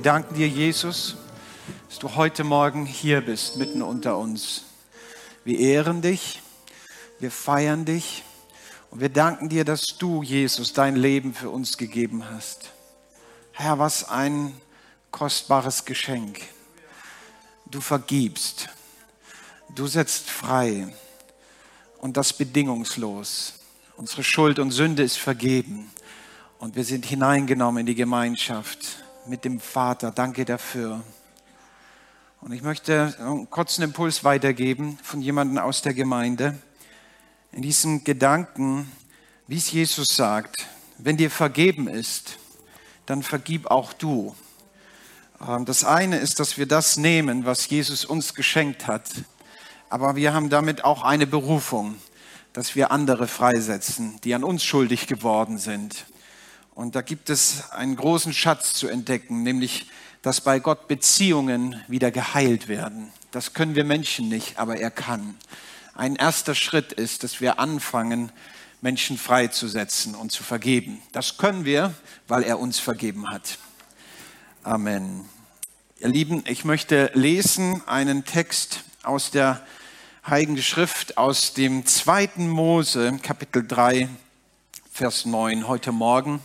Wir danken dir, Jesus, dass du heute Morgen hier bist, mitten unter uns. Wir ehren dich, wir feiern dich und wir danken dir, dass du, Jesus, dein Leben für uns gegeben hast. Herr, was ein kostbares Geschenk. Du vergibst, du setzt frei und das bedingungslos. Unsere Schuld und Sünde ist vergeben und wir sind hineingenommen in die Gemeinschaft mit dem Vater. Danke dafür. Und ich möchte einen kurzen Impuls weitergeben von jemandem aus der Gemeinde. In diesem Gedanken, wie es Jesus sagt, wenn dir vergeben ist, dann vergib auch du. Ähm, das eine ist, dass wir das nehmen, was Jesus uns geschenkt hat. Aber wir haben damit auch eine Berufung, dass wir andere freisetzen, die an uns schuldig geworden sind. Und da gibt es einen großen Schatz zu entdecken, nämlich, dass bei Gott Beziehungen wieder geheilt werden. Das können wir Menschen nicht, aber er kann. Ein erster Schritt ist, dass wir anfangen, Menschen freizusetzen und zu vergeben. Das können wir, weil er uns vergeben hat. Amen. Ihr Lieben, ich möchte lesen einen Text aus der Heiligen Schrift, aus dem zweiten Mose, Kapitel 3, Vers 9, heute Morgen.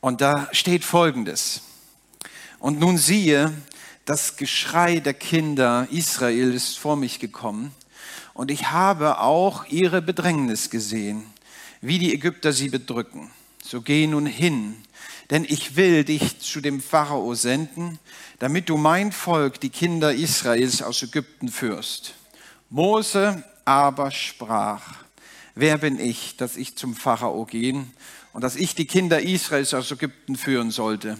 Und da steht Folgendes. Und nun siehe, das Geschrei der Kinder Israel ist vor mich gekommen. Und ich habe auch ihre Bedrängnis gesehen, wie die Ägypter sie bedrücken. So geh nun hin, denn ich will dich zu dem Pharao senden, damit du mein Volk, die Kinder Israels aus Ägypten führst. Mose aber sprach, wer bin ich, dass ich zum Pharao gehen und dass ich die Kinder Israels aus Ägypten führen sollte.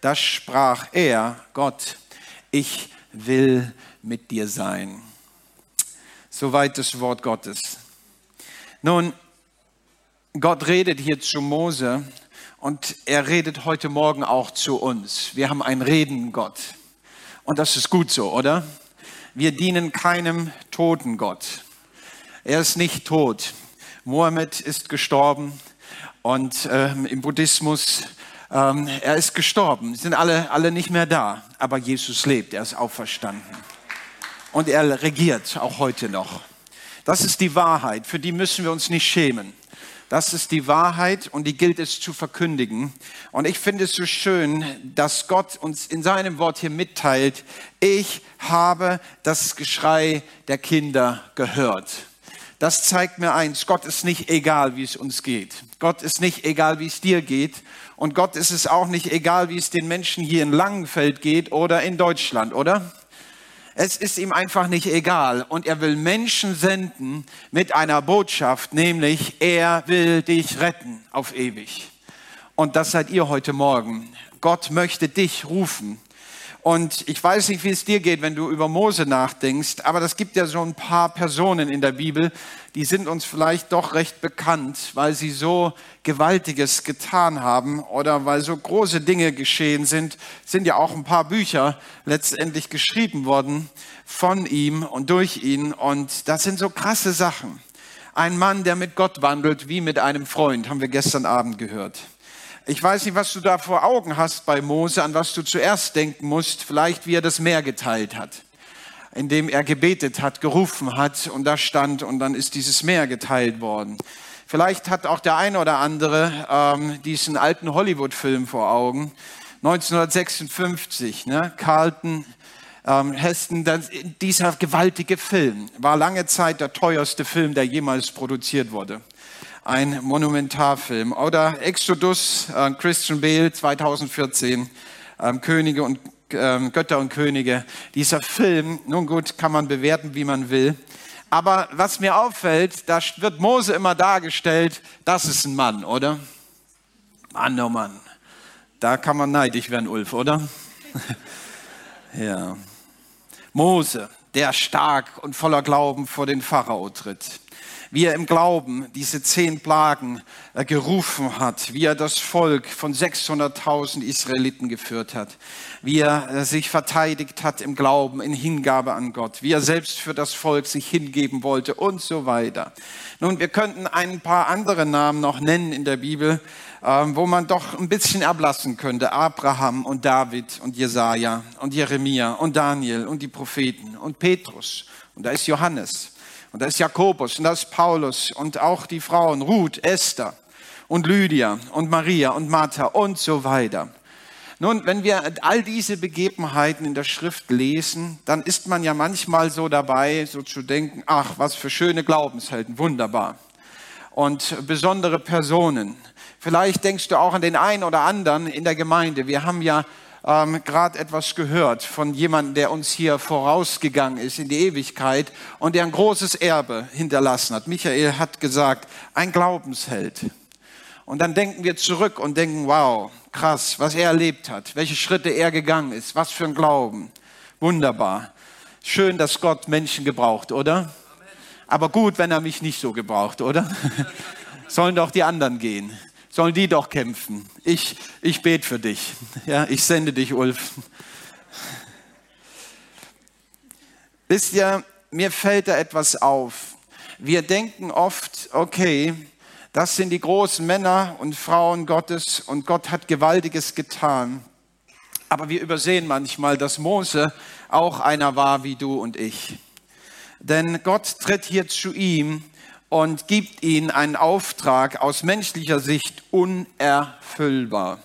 Das sprach er, Gott, ich will mit dir sein. Soweit das Wort Gottes. Nun, Gott redet hier zu Mose und er redet heute Morgen auch zu uns. Wir haben einen Reden Gott. Und das ist gut so, oder? Wir dienen keinem toten Gott. Er ist nicht tot. Mohammed ist gestorben. Und ähm, im Buddhismus, ähm, er ist gestorben, sind alle, alle nicht mehr da. Aber Jesus lebt, er ist auferstanden. Und er regiert auch heute noch. Das ist die Wahrheit, für die müssen wir uns nicht schämen. Das ist die Wahrheit und die gilt es zu verkündigen. Und ich finde es so schön, dass Gott uns in seinem Wort hier mitteilt, ich habe das Geschrei der Kinder gehört das zeigt mir eins, Gott ist nicht egal, wie es uns geht. Gott ist nicht egal, wie es dir geht. Und Gott ist es auch nicht egal, wie es den Menschen hier in Langenfeld geht oder in Deutschland, oder? Es ist ihm einfach nicht egal. Und er will Menschen senden mit einer Botschaft, nämlich er will dich retten auf ewig. Und das seid ihr heute Morgen. Gott möchte dich rufen. Und ich weiß nicht, wie es dir geht, wenn du über Mose nachdenkst, aber das gibt ja so ein paar Personen in der Bibel, die sind uns vielleicht doch recht bekannt, weil sie so Gewaltiges getan haben oder weil so große Dinge geschehen sind, sind ja auch ein paar Bücher letztendlich geschrieben worden von ihm und durch ihn. Und das sind so krasse Sachen. Ein Mann, der mit Gott wandelt wie mit einem Freund, haben wir gestern Abend gehört. Ich weiß nicht, was du da vor Augen hast bei Mose, an was du zuerst denken musst. Vielleicht, wie er das Meer geteilt hat, indem er gebetet hat, gerufen hat und da stand und dann ist dieses Meer geteilt worden. Vielleicht hat auch der eine oder andere ähm, diesen alten Hollywood-Film vor Augen. 1956, ne? Carlton ähm, Heston, das, dieser gewaltige Film war lange Zeit der teuerste Film, der jemals produziert wurde ein Monumentarfilm. Oder Exodus, äh, Christian Bale 2014, ähm, Könige und ähm, Götter und Könige. Dieser Film, nun gut, kann man bewerten, wie man will. Aber was mir auffällt, da wird Mose immer dargestellt, das ist ein Mann, oder? Mann, oh Mann. Da kann man neidisch werden, Ulf, oder? ja. Mose, der stark und voller Glauben vor den Pharao tritt. Wie er im Glauben diese zehn Plagen äh, gerufen hat, wie er das Volk von 600.000 Israeliten geführt hat, wie er äh, sich verteidigt hat im Glauben, in Hingabe an Gott, wie er selbst für das Volk sich hingeben wollte und so weiter. Nun, wir könnten ein paar andere Namen noch nennen in der Bibel, ähm, wo man doch ein bisschen ablassen könnte. Abraham und David und Jesaja und Jeremia und Daniel und die Propheten und Petrus. Und da ist Johannes und da ist Jakobus und da ist Paulus und auch die Frauen Ruth, Esther und Lydia und Maria und Martha und so weiter. Nun, wenn wir all diese Begebenheiten in der Schrift lesen, dann ist man ja manchmal so dabei, so zu denken, ach, was für schöne Glaubenshelden, wunderbar. Und besondere Personen. Vielleicht denkst du auch an den einen oder anderen in der Gemeinde. Wir haben ja ähm, gerade etwas gehört von jemandem, der uns hier vorausgegangen ist in die Ewigkeit und der ein großes Erbe hinterlassen hat. Michael hat gesagt, ein Glaubensheld. Und dann denken wir zurück und denken, wow, krass, was er erlebt hat, welche Schritte er gegangen ist, was für ein Glauben. Wunderbar. Schön, dass Gott Menschen gebraucht, oder? Aber gut, wenn er mich nicht so gebraucht, oder? Sollen doch die anderen gehen sollen die doch kämpfen. Ich, ich bete für dich. Ja, ich sende dich, Ulf. Wisst ihr, mir fällt da etwas auf. Wir denken oft, okay, das sind die großen Männer und Frauen Gottes und Gott hat Gewaltiges getan. Aber wir übersehen manchmal, dass Mose auch einer war wie du und ich. Denn Gott tritt hier zu ihm und gibt ihnen einen Auftrag aus menschlicher Sicht unerfüllbar.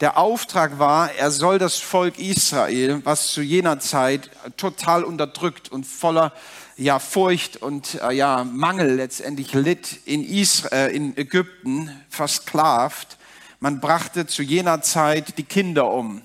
Der Auftrag war, er soll das Volk Israel, was zu jener Zeit total unterdrückt und voller ja, Furcht und äh, ja, Mangel letztendlich litt, in, Israel, äh, in Ägypten versklavt. Man brachte zu jener Zeit die Kinder um,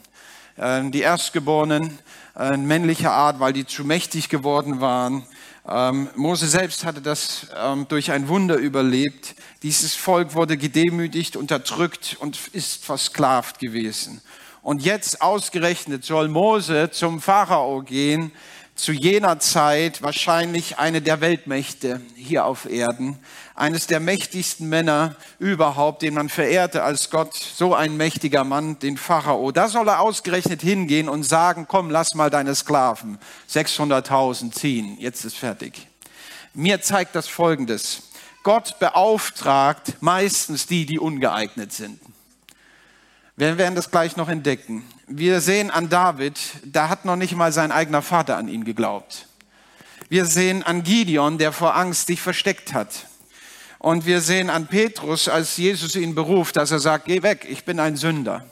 äh, die Erstgeborenen äh, männlicher Art, weil die zu mächtig geworden waren. Ähm, Mose selbst hatte das ähm, durch ein Wunder überlebt. Dieses Volk wurde gedemütigt, unterdrückt und ist versklavt gewesen. Und jetzt ausgerechnet soll Mose zum Pharao gehen, zu jener Zeit wahrscheinlich eine der Weltmächte hier auf Erden, eines der mächtigsten Männer überhaupt, den man verehrte als Gott, so ein mächtiger Mann, den Pharao. Da soll er ausgerechnet hingehen und sagen, komm, lass mal deine Sklaven 600.000 ziehen, jetzt ist fertig. Mir zeigt das Folgendes. Gott beauftragt meistens die, die ungeeignet sind. Wir werden das gleich noch entdecken. Wir sehen an David, da hat noch nicht mal sein eigener Vater an ihn geglaubt. Wir sehen an Gideon, der vor Angst sich versteckt hat. Und wir sehen an Petrus, als Jesus ihn beruft, dass er sagt, geh weg, ich bin ein Sünder.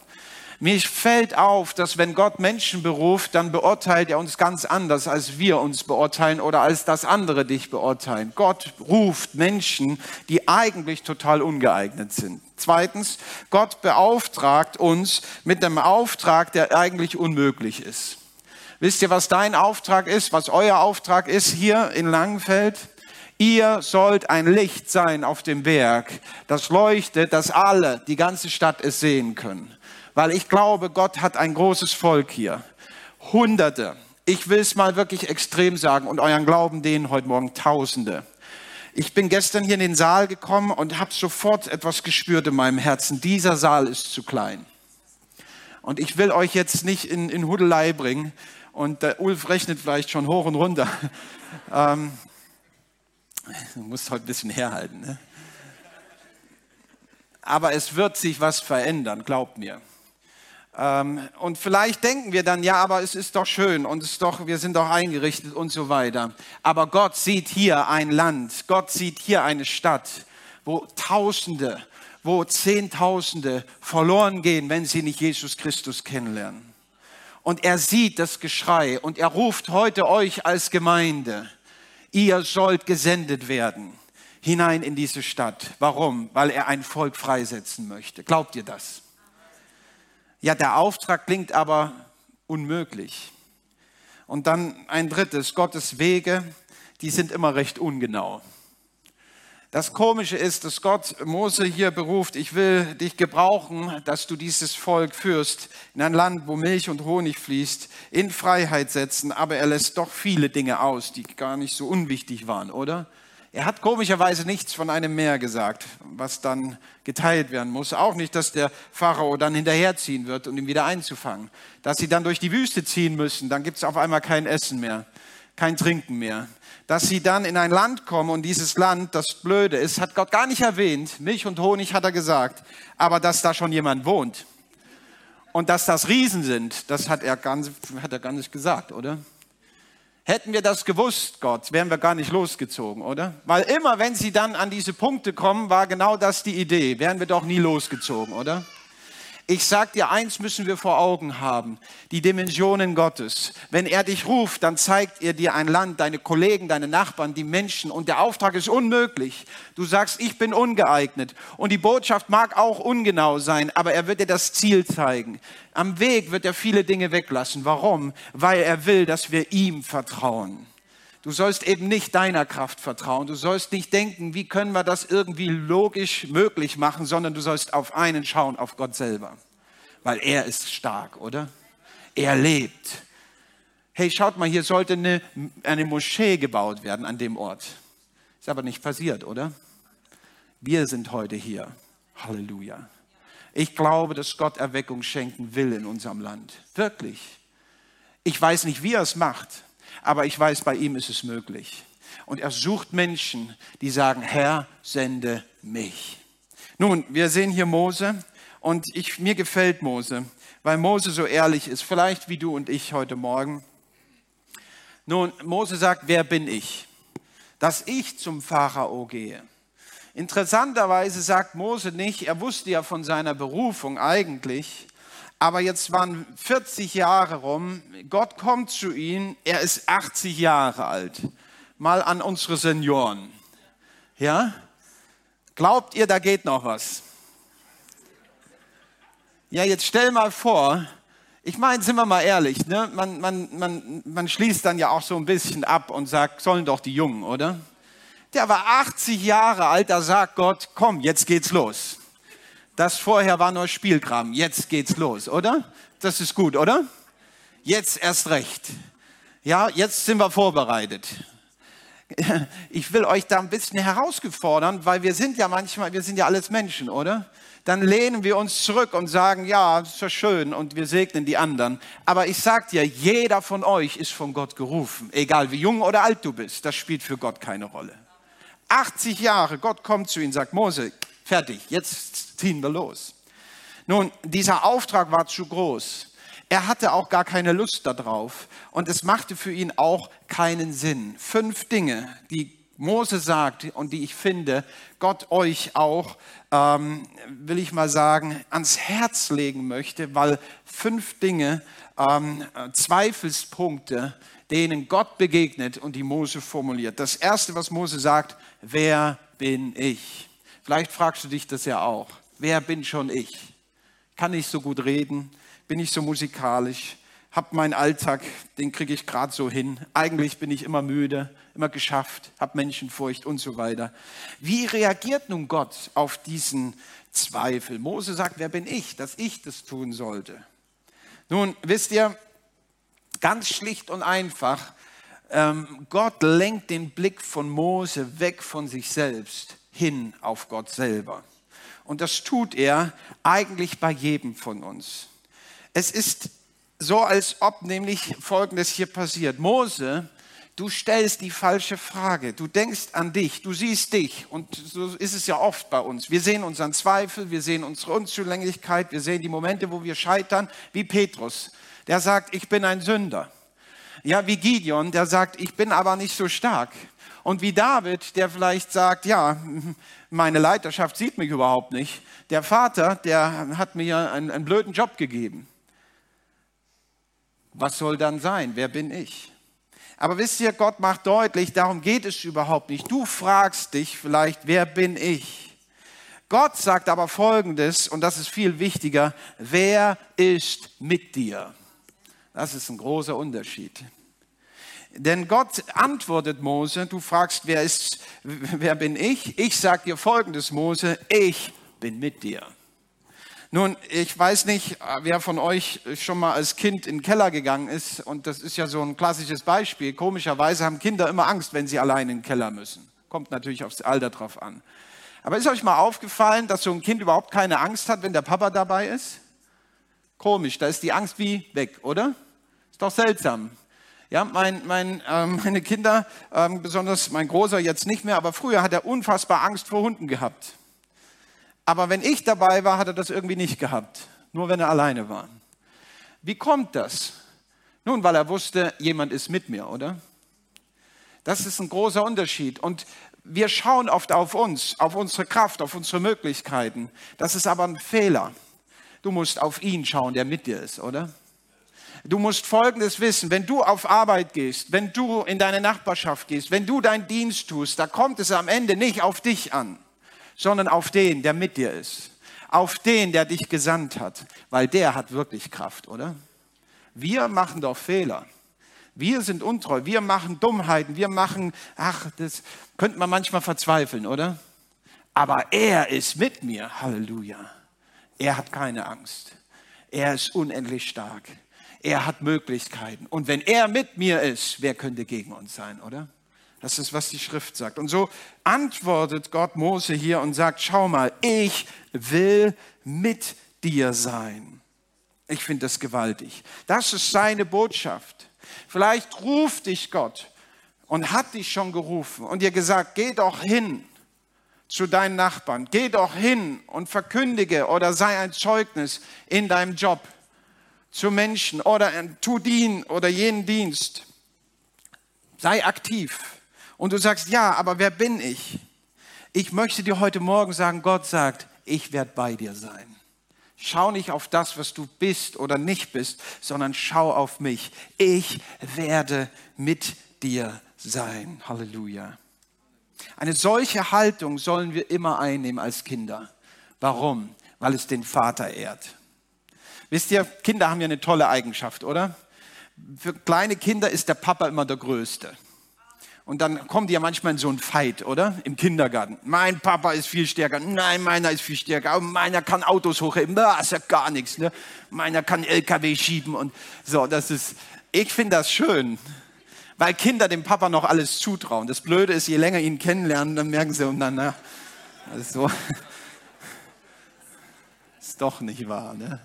Mir fällt auf, dass wenn Gott Menschen beruft, dann beurteilt er uns ganz anders, als wir uns beurteilen oder als das andere dich beurteilen. Gott ruft Menschen, die eigentlich total ungeeignet sind. Zweitens, Gott beauftragt uns mit einem Auftrag, der eigentlich unmöglich ist. Wisst ihr, was dein Auftrag ist, was euer Auftrag ist hier in Langenfeld? Ihr sollt ein Licht sein auf dem Berg, das leuchtet, dass alle, die ganze Stadt es sehen können weil ich glaube, Gott hat ein großes Volk hier. Hunderte. Ich will es mal wirklich extrem sagen und euren Glauben denen heute Morgen Tausende. Ich bin gestern hier in den Saal gekommen und habe sofort etwas gespürt in meinem Herzen. Dieser Saal ist zu klein. Und ich will euch jetzt nicht in, in Hudelei bringen. Und der Ulf rechnet vielleicht schon hoch und runter. ähm, du musst heute ein bisschen herhalten. Ne? Aber es wird sich was verändern, glaubt mir. Ähm, und vielleicht denken wir dann, ja, aber es ist doch schön und es ist doch, wir sind doch eingerichtet und so weiter. Aber Gott sieht hier ein Land, Gott sieht hier eine Stadt, wo Tausende, wo Zehntausende verloren gehen, wenn sie nicht Jesus Christus kennenlernen. Und er sieht das Geschrei und er ruft heute euch als Gemeinde, ihr sollt gesendet werden hinein in diese Stadt. Warum? Weil er ein Volk freisetzen möchte. Glaubt ihr das? Ja, der Auftrag klingt aber unmöglich. Und dann ein drittes, Gottes Wege, die sind immer recht ungenau. Das Komische ist, dass Gott Mose hier beruft, ich will dich gebrauchen, dass du dieses Volk führst in ein Land, wo Milch und Honig fließt, in Freiheit setzen, aber er lässt doch viele Dinge aus, die gar nicht so unwichtig waren, oder? Er hat komischerweise nichts von einem Meer gesagt, was dann geteilt werden muss. Auch nicht, dass der Pharao dann hinterherziehen wird, um ihn wieder einzufangen. Dass sie dann durch die Wüste ziehen müssen, dann gibt es auf einmal kein Essen mehr, kein Trinken mehr. Dass sie dann in ein Land kommen und dieses Land, das blöde ist, hat Gott gar nicht erwähnt. Milch und Honig hat er gesagt. Aber dass da schon jemand wohnt und dass das Riesen sind, das hat er, ganz, hat er gar nicht gesagt, oder? Hätten wir das gewusst, Gott, wären wir gar nicht losgezogen, oder? Weil immer, wenn sie dann an diese Punkte kommen, war genau das die Idee. Wären wir doch nie losgezogen, oder? Ich sag dir, eins müssen wir vor Augen haben, die Dimensionen Gottes. Wenn er dich ruft, dann zeigt er dir ein Land, deine Kollegen, deine Nachbarn, die Menschen und der Auftrag ist unmöglich. Du sagst, ich bin ungeeignet und die Botschaft mag auch ungenau sein, aber er wird dir das Ziel zeigen. Am Weg wird er viele Dinge weglassen. Warum? Weil er will, dass wir ihm vertrauen. Du sollst eben nicht deiner Kraft vertrauen. Du sollst nicht denken, wie können wir das irgendwie logisch möglich machen, sondern du sollst auf einen schauen, auf Gott selber. Weil er ist stark, oder? Er lebt. Hey, schaut mal, hier sollte eine, eine Moschee gebaut werden an dem Ort. Ist aber nicht passiert, oder? Wir sind heute hier. Halleluja. Ich glaube, dass Gott Erweckung schenken will in unserem Land. Wirklich. Ich weiß nicht, wie er es macht aber ich weiß, bei ihm ist es möglich. Und er sucht Menschen, die sagen, Herr, sende mich. Nun, wir sehen hier Mose und ich, mir gefällt Mose, weil Mose so ehrlich ist, vielleicht wie du und ich heute Morgen. Nun, Mose sagt, wer bin ich? Dass ich zum Pharao gehe. Interessanterweise sagt Mose nicht, er wusste ja von seiner Berufung eigentlich, aber jetzt waren 40 Jahre rum, Gott kommt zu ihm, er ist 80 Jahre alt. Mal an unsere Senioren. Ja? Glaubt ihr, da geht noch was? Ja, jetzt stell mal vor, ich meine, sind wir mal ehrlich, ne? man, man, man, man schließt dann ja auch so ein bisschen ab und sagt, sollen doch die Jungen, oder? Der war 80 Jahre alt, da sagt Gott, komm, jetzt geht's los. Das vorher war nur Spielkram. Jetzt geht's los, oder? Das ist gut, oder? Jetzt erst recht. Ja, jetzt sind wir vorbereitet. Ich will euch da ein bisschen herausgefordern, weil wir sind ja manchmal, wir sind ja alles Menschen, oder? Dann lehnen wir uns zurück und sagen, ja, ist ja schön und wir segnen die anderen. Aber ich sag dir, jeder von euch ist von Gott gerufen, egal wie jung oder alt du bist. Das spielt für Gott keine Rolle. 80 Jahre, Gott kommt zu ihm, sagt Mose, fertig, jetzt ziehen wir los. Nun, dieser Auftrag war zu groß. Er hatte auch gar keine Lust darauf und es machte für ihn auch keinen Sinn. Fünf Dinge, die Mose sagt und die ich finde, Gott euch auch, ähm, will ich mal sagen, ans Herz legen möchte, weil fünf Dinge, ähm, Zweifelspunkte, denen Gott begegnet und die Mose formuliert. Das erste, was Mose sagt, wer bin ich? Vielleicht fragst du dich das ja auch. Wer bin schon ich? Kann ich so gut reden? Bin ich so musikalisch? Hab meinen Alltag, den kriege ich gerade so hin. Eigentlich bin ich immer müde, immer geschafft, hab Menschenfurcht und so weiter. Wie reagiert nun Gott auf diesen Zweifel? Mose sagt, wer bin ich, dass ich das tun sollte? Nun, wisst ihr, ganz schlicht und einfach, ähm, Gott lenkt den Blick von Mose weg von sich selbst hin auf Gott selber. Und das tut er eigentlich bei jedem von uns. Es ist so, als ob nämlich Folgendes hier passiert. Mose, du stellst die falsche Frage. Du denkst an dich, du siehst dich. Und so ist es ja oft bei uns. Wir sehen unseren Zweifel, wir sehen unsere Unzulänglichkeit, wir sehen die Momente, wo wir scheitern, wie Petrus. Der sagt, ich bin ein Sünder. Ja, wie Gideon, der sagt, ich bin aber nicht so stark. Und wie David, der vielleicht sagt, ja, meine Leiterschaft sieht mich überhaupt nicht. Der Vater, der hat mir einen, einen blöden Job gegeben. Was soll dann sein? Wer bin ich? Aber wisst ihr, Gott macht deutlich, darum geht es überhaupt nicht. Du fragst dich vielleicht, wer bin ich? Gott sagt aber Folgendes, und das ist viel wichtiger, wer ist mit dir? Das ist ein großer Unterschied. Denn Gott antwortet Mose, du fragst, wer, ist, wer bin ich? Ich sage dir folgendes, Mose, ich bin mit dir. Nun, ich weiß nicht, wer von euch schon mal als Kind in den Keller gegangen ist. Und das ist ja so ein klassisches Beispiel. Komischerweise haben Kinder immer Angst, wenn sie allein in den Keller müssen. Kommt natürlich aufs Alter drauf an. Aber ist euch mal aufgefallen, dass so ein Kind überhaupt keine Angst hat, wenn der Papa dabei ist? Komisch, da ist die Angst wie weg, oder? Doch seltsam. Ja, mein, mein, ähm, meine Kinder, ähm, besonders mein Großer jetzt nicht mehr, aber früher hat er unfassbar Angst vor Hunden gehabt. Aber wenn ich dabei war, hat er das irgendwie nicht gehabt. Nur wenn er alleine war. Wie kommt das? Nun, weil er wusste, jemand ist mit mir, oder? Das ist ein großer Unterschied. Und wir schauen oft auf uns, auf unsere Kraft, auf unsere Möglichkeiten. Das ist aber ein Fehler. Du musst auf ihn schauen, der mit dir ist, oder? Du musst Folgendes wissen, wenn du auf Arbeit gehst, wenn du in deine Nachbarschaft gehst, wenn du deinen Dienst tust, da kommt es am Ende nicht auf dich an, sondern auf den, der mit dir ist. Auf den, der dich gesandt hat, weil der hat wirklich Kraft, oder? Wir machen doch Fehler. Wir sind untreu, wir machen Dummheiten, wir machen, ach, das könnte man manchmal verzweifeln, oder? Aber er ist mit mir, Halleluja. Er hat keine Angst. Er ist unendlich stark. Er hat Möglichkeiten. Und wenn er mit mir ist, wer könnte gegen uns sein, oder? Das ist, was die Schrift sagt. Und so antwortet Gott Mose hier und sagt, schau mal, ich will mit dir sein. Ich finde das gewaltig. Das ist seine Botschaft. Vielleicht ruft dich Gott und hat dich schon gerufen und dir gesagt, geh doch hin zu deinen Nachbarn, geh doch hin und verkündige oder sei ein Zeugnis in deinem Job zu Menschen oder tu den oder jenen Dienst. Sei aktiv. Und du sagst, ja, aber wer bin ich? Ich möchte dir heute Morgen sagen, Gott sagt, ich werde bei dir sein. Schau nicht auf das, was du bist oder nicht bist, sondern schau auf mich. Ich werde mit dir sein. Halleluja. Eine solche Haltung sollen wir immer einnehmen als Kinder. Warum? Weil es den Vater ehrt. Wisst ihr, Kinder haben ja eine tolle Eigenschaft, oder? Für kleine Kinder ist der Papa immer der Größte. Und dann kommen die ja manchmal in so einen Fight, oder? Im Kindergarten. Mein Papa ist viel stärker. Nein, meiner ist viel stärker. meiner kann Autos hochheben. Das ist ja gar nichts. Ne? Meiner kann LKW schieben und so. Das ist, ich finde das schön, weil Kinder dem Papa noch alles zutrauen. Das Blöde ist, je länger ihn kennenlernen, dann merken sie, und dann, na, also, ist doch nicht wahr. Ne?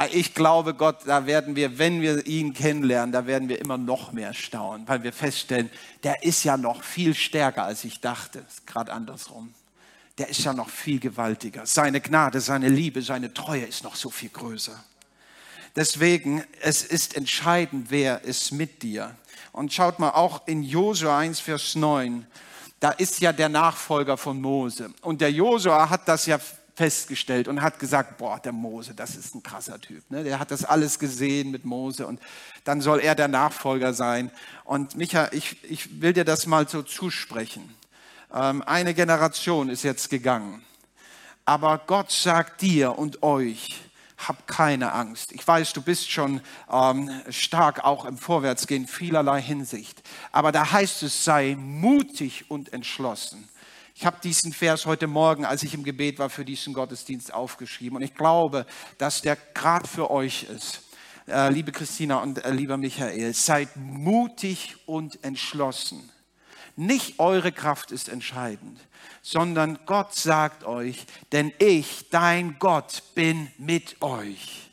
Ah, ich glaube, Gott, da werden wir, wenn wir ihn kennenlernen, da werden wir immer noch mehr staunen, weil wir feststellen, der ist ja noch viel stärker, als ich dachte. Gerade andersrum. Der ist ja noch viel gewaltiger. Seine Gnade, seine Liebe, seine Treue ist noch so viel größer. Deswegen, es ist entscheidend, wer ist mit dir. Und schaut mal auch in Josua 1, Vers 9, da ist ja der Nachfolger von Mose. Und der Josua hat das ja festgestellt und hat gesagt, boah, der Mose, das ist ein krasser Typ. Ne? Der hat das alles gesehen mit Mose und dann soll er der Nachfolger sein. Und Micha, ich, ich will dir das mal so zusprechen. Ähm, eine Generation ist jetzt gegangen. Aber Gott sagt dir und euch, hab keine Angst. Ich weiß, du bist schon ähm, stark auch im Vorwärtsgehen vielerlei Hinsicht. Aber da heißt es, sei mutig und entschlossen. Ich habe diesen Vers heute Morgen, als ich im Gebet war, für diesen Gottesdienst aufgeschrieben. Und ich glaube, dass der gerade für euch ist. Äh, liebe Christina und äh, lieber Michael, seid mutig und entschlossen. Nicht eure Kraft ist entscheidend, sondern Gott sagt euch, denn ich, dein Gott, bin mit euch.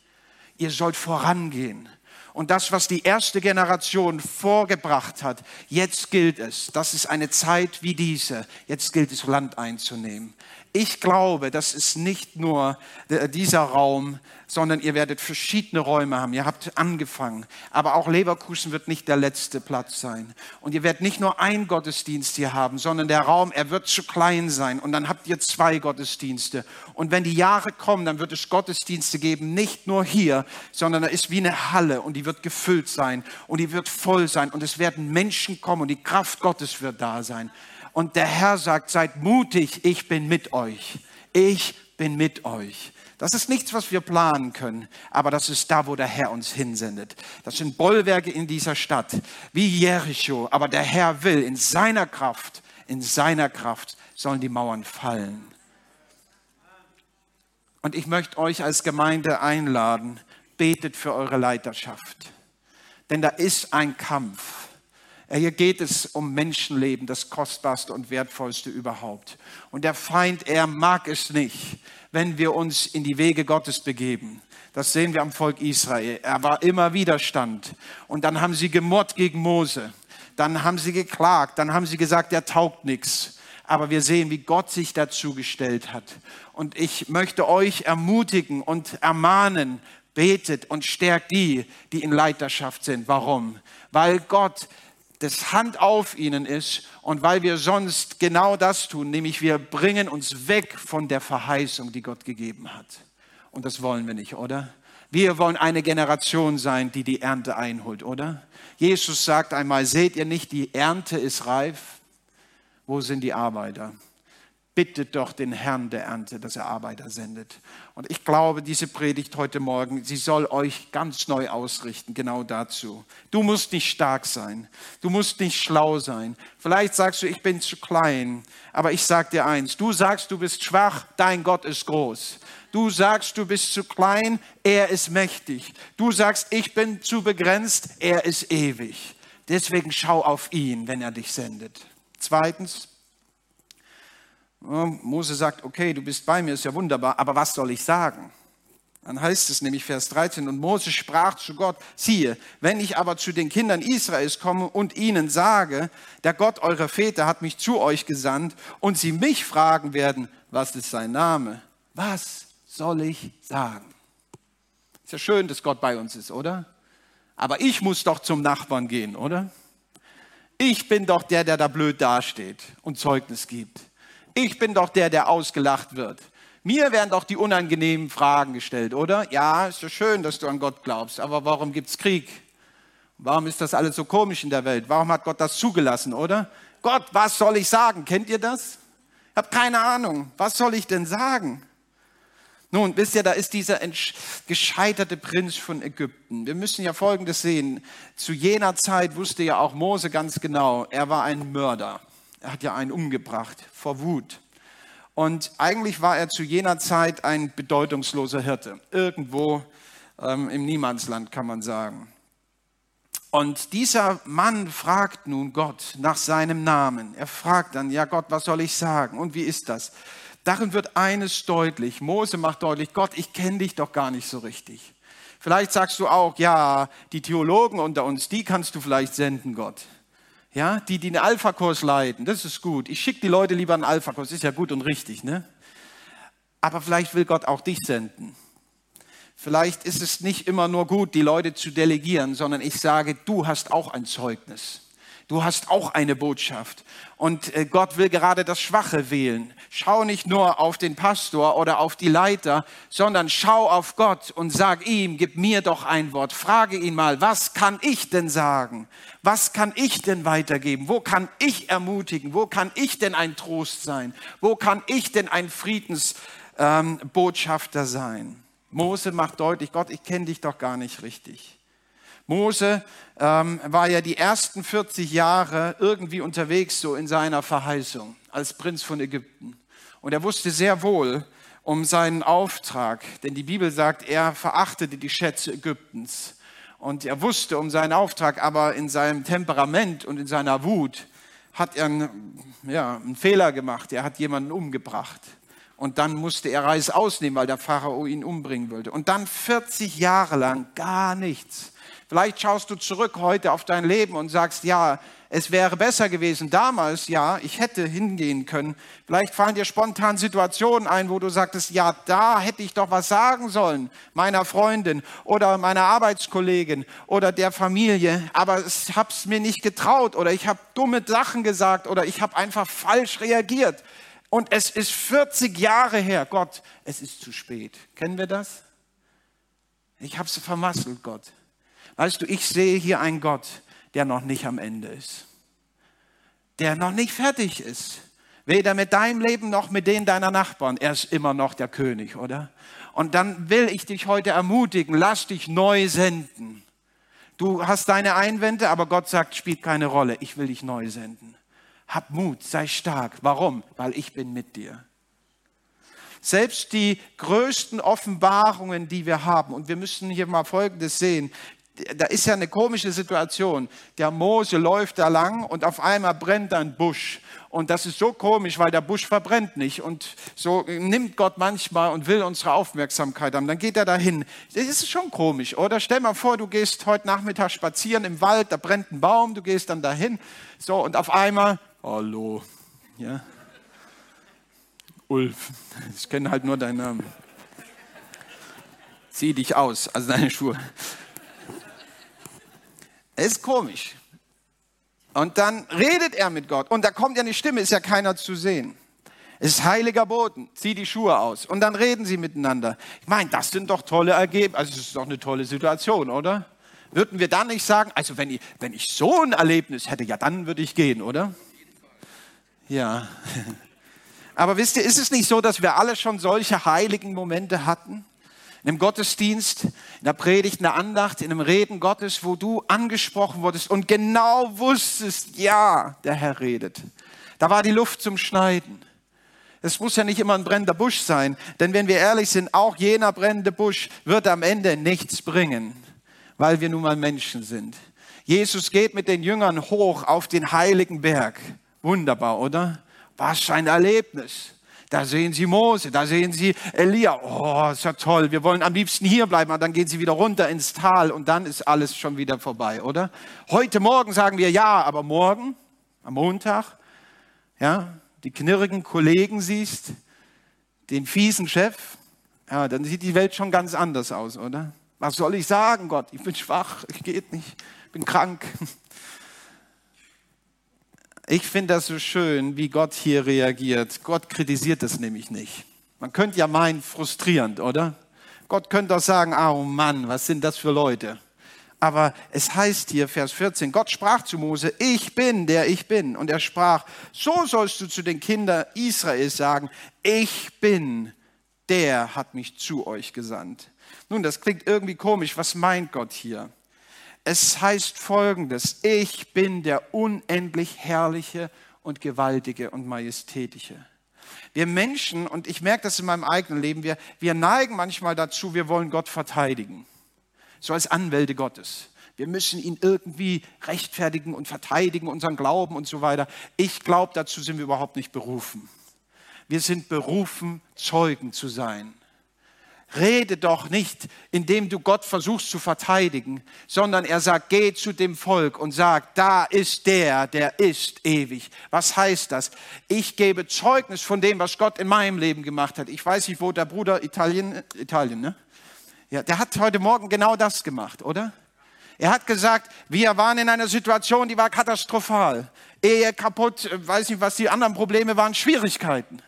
Ihr sollt vorangehen und das, was die erste Generation vorgebracht hat, jetzt gilt es. Das ist eine Zeit wie diese. Jetzt gilt es, Land einzunehmen. Ich glaube, das ist nicht nur dieser Raum, sondern ihr werdet verschiedene Räume haben. Ihr habt angefangen. Aber auch Leverkusen wird nicht der letzte Platz sein. Und ihr werdet nicht nur ein Gottesdienst hier haben, sondern der Raum, er wird zu klein sein. Und dann habt ihr zwei Gottesdienste. Und wenn die Jahre kommen, dann wird es Gottesdienste geben, nicht nur hier, sondern da ist wie eine Halle und die wird gefüllt sein und die wird voll sein. Und es werden Menschen kommen und die Kraft Gottes wird da sein. Und der Herr sagt, seid mutig, ich bin mit euch. Ich bin mit euch. Das ist nichts, was wir planen können, aber das ist da, wo der Herr uns hinsendet. Das sind Bollwerke in dieser Stadt, wie Jericho, aber der Herr will in seiner Kraft, in seiner Kraft sollen die Mauern fallen. Und ich möchte euch als Gemeinde einladen, betet für eure Leiterschaft. Denn da ist ein Kampf. Hier geht es um Menschenleben, das kostbarste und wertvollste überhaupt. Und der Feind, er mag es nicht, wenn wir uns in die Wege Gottes begeben. Das sehen wir am Volk Israel. Er war immer Widerstand. Und dann haben sie gemurrt gegen Mose. Dann haben sie geklagt. Dann haben sie gesagt, er taugt nichts. Aber wir sehen, wie Gott sich dazu gestellt hat. Und ich möchte euch ermutigen und ermahnen, betet und stärkt die, die in Leiterschaft sind. Warum? Weil Gott das Hand auf ihnen ist und weil wir sonst genau das tun, nämlich wir bringen uns weg von der Verheißung, die Gott gegeben hat. Und das wollen wir nicht, oder? Wir wollen eine Generation sein, die die Ernte einholt, oder? Jesus sagt einmal, seht ihr nicht, die Ernte ist reif? Wo sind die Arbeiter? Bittet doch den Herrn der Ernte, dass er Arbeiter sendet. Und ich glaube, diese Predigt heute Morgen, sie soll euch ganz neu ausrichten, genau dazu. Du musst nicht stark sein, du musst nicht schlau sein. Vielleicht sagst du, ich bin zu klein, aber ich sage dir eins, du sagst, du bist schwach, dein Gott ist groß. Du sagst, du bist zu klein, er ist mächtig. Du sagst, ich bin zu begrenzt, er ist ewig. Deswegen schau auf ihn, wenn er dich sendet. Zweitens, Mose sagt, okay, du bist bei mir, ist ja wunderbar, aber was soll ich sagen? Dann heißt es nämlich Vers 13, und Mose sprach zu Gott, siehe, wenn ich aber zu den Kindern Israels komme und ihnen sage, der Gott eurer Väter hat mich zu euch gesandt und sie mich fragen werden, was ist sein Name? Was soll ich sagen? Ist ja schön, dass Gott bei uns ist, oder? Aber ich muss doch zum Nachbarn gehen, oder? Ich bin doch der, der da blöd dasteht und Zeugnis gibt. Ich bin doch der, der ausgelacht wird. Mir werden doch die unangenehmen Fragen gestellt, oder? Ja, ist so schön, dass du an Gott glaubst, aber warum gibt es Krieg? Warum ist das alles so komisch in der Welt? Warum hat Gott das zugelassen, oder? Gott, was soll ich sagen? Kennt ihr das? Ich habe keine Ahnung. Was soll ich denn sagen? Nun, wisst ihr, da ist dieser gescheiterte Prinz von Ägypten. Wir müssen ja Folgendes sehen. Zu jener Zeit wusste ja auch Mose ganz genau, er war ein Mörder. Hat ja einen umgebracht vor Wut. Und eigentlich war er zu jener Zeit ein bedeutungsloser Hirte. Irgendwo ähm, im Niemandsland kann man sagen. Und dieser Mann fragt nun Gott nach seinem Namen. Er fragt dann, ja Gott, was soll ich sagen? Und wie ist das? Darin wird eines deutlich. Mose macht deutlich, Gott, ich kenne dich doch gar nicht so richtig. Vielleicht sagst du auch, ja, die Theologen unter uns, die kannst du vielleicht senden, Gott ja, die, die einen Alpha-Kurs leiten, das ist gut. Ich schicke die Leute lieber einen Alpha-Kurs, ist ja gut und richtig, ne? Aber vielleicht will Gott auch dich senden. Vielleicht ist es nicht immer nur gut, die Leute zu delegieren, sondern ich sage, du hast auch ein Zeugnis. Du hast auch eine Botschaft. Und äh, Gott will gerade das Schwache wählen. Schau nicht nur auf den Pastor oder auf die Leiter, sondern schau auf Gott und sag ihm, gib mir doch ein Wort. Frage ihn mal, was kann ich denn sagen? Was kann ich denn weitergeben? Wo kann ich ermutigen? Wo kann ich denn ein Trost sein? Wo kann ich denn ein Friedensbotschafter ähm, sein? Mose macht deutlich, Gott, ich kenne dich doch gar nicht richtig. Mose ähm, war ja die ersten 40 Jahre irgendwie unterwegs so in seiner Verheißung als Prinz von Ägypten. Und er wusste sehr wohl um seinen Auftrag, denn die Bibel sagt, er verachtete die Schätze Ägyptens. Und er wusste um seinen Auftrag, aber in seinem Temperament und in seiner Wut hat er einen, ja, einen Fehler gemacht. Er hat jemanden umgebracht. Und dann musste er Reis ausnehmen, weil der Pharao ihn umbringen wollte. Und dann 40 Jahre lang gar nichts. Vielleicht schaust du zurück heute auf dein Leben und sagst, ja, es wäre besser gewesen damals, ja, ich hätte hingehen können. Vielleicht fallen dir spontan Situationen ein, wo du sagtest, ja, da hätte ich doch was sagen sollen, meiner Freundin oder meiner Arbeitskollegin oder der Familie, aber ich habe es mir nicht getraut oder ich habe dumme Sachen gesagt oder ich habe einfach falsch reagiert. Und es ist 40 Jahre her, Gott, es ist zu spät. Kennen wir das? Ich habe es vermasselt, Gott. Weißt du, ich sehe hier einen Gott, der noch nicht am Ende ist. Der noch nicht fertig ist. Weder mit deinem Leben noch mit denen deiner Nachbarn. Er ist immer noch der König, oder? Und dann will ich dich heute ermutigen, lass dich neu senden. Du hast deine Einwände, aber Gott sagt, spielt keine Rolle. Ich will dich neu senden. Hab Mut, sei stark. Warum? Weil ich bin mit dir. Selbst die größten Offenbarungen, die wir haben, und wir müssen hier mal Folgendes sehen, da ist ja eine komische Situation. Der Mose läuft da lang und auf einmal brennt ein Busch. Und das ist so komisch, weil der Busch verbrennt nicht. Und so nimmt Gott manchmal und will unsere Aufmerksamkeit haben. Dann geht er dahin. Das ist schon komisch, oder? Stell mal vor, du gehst heute Nachmittag spazieren im Wald, da brennt ein Baum, du gehst dann dahin. So, und auf einmal, hallo, ja. Ulf, ich kenne halt nur deinen Namen. Zieh dich aus, also deine Schuhe. Ist komisch. Und dann redet er mit Gott. Und da kommt ja eine Stimme, ist ja keiner zu sehen. Es ist heiliger Boden. Zieh die Schuhe aus. Und dann reden sie miteinander. Ich meine, das sind doch tolle Ergebnisse. Also, es ist doch eine tolle Situation, oder? Würden wir dann nicht sagen, also, wenn ich, wenn ich so ein Erlebnis hätte, ja, dann würde ich gehen, oder? Ja. Aber wisst ihr, ist es nicht so, dass wir alle schon solche heiligen Momente hatten? In einem Gottesdienst, in der Predigt, in der Andacht, in einem Reden Gottes, wo du angesprochen wurdest und genau wusstest, ja, der Herr redet. Da war die Luft zum Schneiden. Es muss ja nicht immer ein brennender Busch sein, denn wenn wir ehrlich sind, auch jener brennende Busch wird am Ende nichts bringen, weil wir nun mal Menschen sind. Jesus geht mit den Jüngern hoch auf den heiligen Berg. Wunderbar, oder? Was für ein Erlebnis. Da sehen Sie Mose, da sehen Sie Elia. Oh, ist ja toll. Wir wollen am liebsten hier bleiben, aber dann gehen Sie wieder runter ins Tal und dann ist alles schon wieder vorbei, oder? Heute Morgen sagen wir ja, aber morgen, am Montag, ja, die knirrigen Kollegen siehst, den fiesen Chef, ja, dann sieht die Welt schon ganz anders aus, oder? Was soll ich sagen, Gott? Ich bin schwach, geht nicht, bin krank. Ich finde das so schön, wie Gott hier reagiert. Gott kritisiert das nämlich nicht. Man könnte ja meinen, frustrierend, oder? Gott könnte auch sagen, oh Mann, was sind das für Leute? Aber es heißt hier, Vers 14, Gott sprach zu Mose, ich bin, der ich bin. Und er sprach, so sollst du zu den Kindern Israels sagen, ich bin, der hat mich zu euch gesandt. Nun, das klingt irgendwie komisch. Was meint Gott hier? Es heißt folgendes, ich bin der unendlich herrliche und gewaltige und majestätische. Wir Menschen, und ich merke das in meinem eigenen Leben, wir, wir neigen manchmal dazu, wir wollen Gott verteidigen. So als Anwälte Gottes. Wir müssen ihn irgendwie rechtfertigen und verteidigen, unseren Glauben und so weiter. Ich glaube, dazu sind wir überhaupt nicht berufen. Wir sind berufen, Zeugen zu sein rede doch nicht, indem du Gott versuchst zu verteidigen, sondern er sagt, geh zu dem Volk und sag, da ist der, der ist ewig. Was heißt das? Ich gebe Zeugnis von dem, was Gott in meinem Leben gemacht hat. Ich weiß nicht, wo der Bruder Italien, Italien, ne? Ja, der hat heute Morgen genau das gemacht, oder? Er hat gesagt, wir waren in einer Situation, die war katastrophal. Ehe kaputt, weiß nicht, was die anderen Probleme waren, Schwierigkeiten.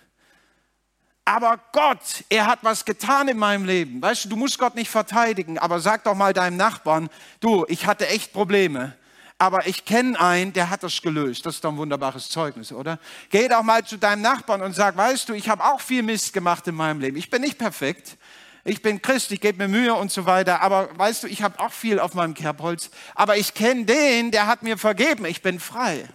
Aber Gott, er hat was getan in meinem Leben. Weißt du, du musst Gott nicht verteidigen, aber sag doch mal deinem Nachbarn, du, ich hatte echt Probleme. Aber ich kenne einen, der hat das gelöst. Das ist doch ein wunderbares Zeugnis, oder? Geh doch mal zu deinem Nachbarn und sag, weißt du, ich habe auch viel Mist gemacht in meinem Leben. Ich bin nicht perfekt. Ich bin Christ, ich gebe mir Mühe und so weiter. Aber weißt du, ich habe auch viel auf meinem Kerbholz. Aber ich kenne den, der hat mir vergeben. Ich bin frei.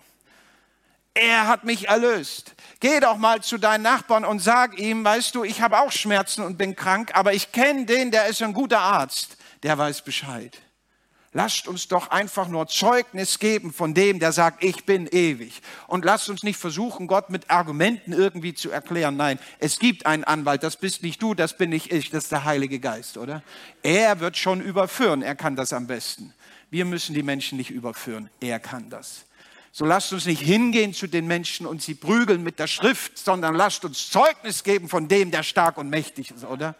Er hat mich erlöst. Geh doch mal zu deinen Nachbarn und sag ihm, weißt du, ich habe auch Schmerzen und bin krank, aber ich kenne den, der ist ein guter Arzt, der weiß Bescheid. Lasst uns doch einfach nur Zeugnis geben von dem, der sagt, ich bin ewig. Und lasst uns nicht versuchen, Gott mit Argumenten irgendwie zu erklären. Nein, es gibt einen Anwalt, das bist nicht du, das bin nicht ich, das ist der Heilige Geist, oder? Er wird schon überführen, er kann das am besten. Wir müssen die Menschen nicht überführen, er kann das. So lasst uns nicht hingehen zu den Menschen und sie prügeln mit der Schrift, sondern lasst uns Zeugnis geben von dem, der stark und mächtig ist, oder?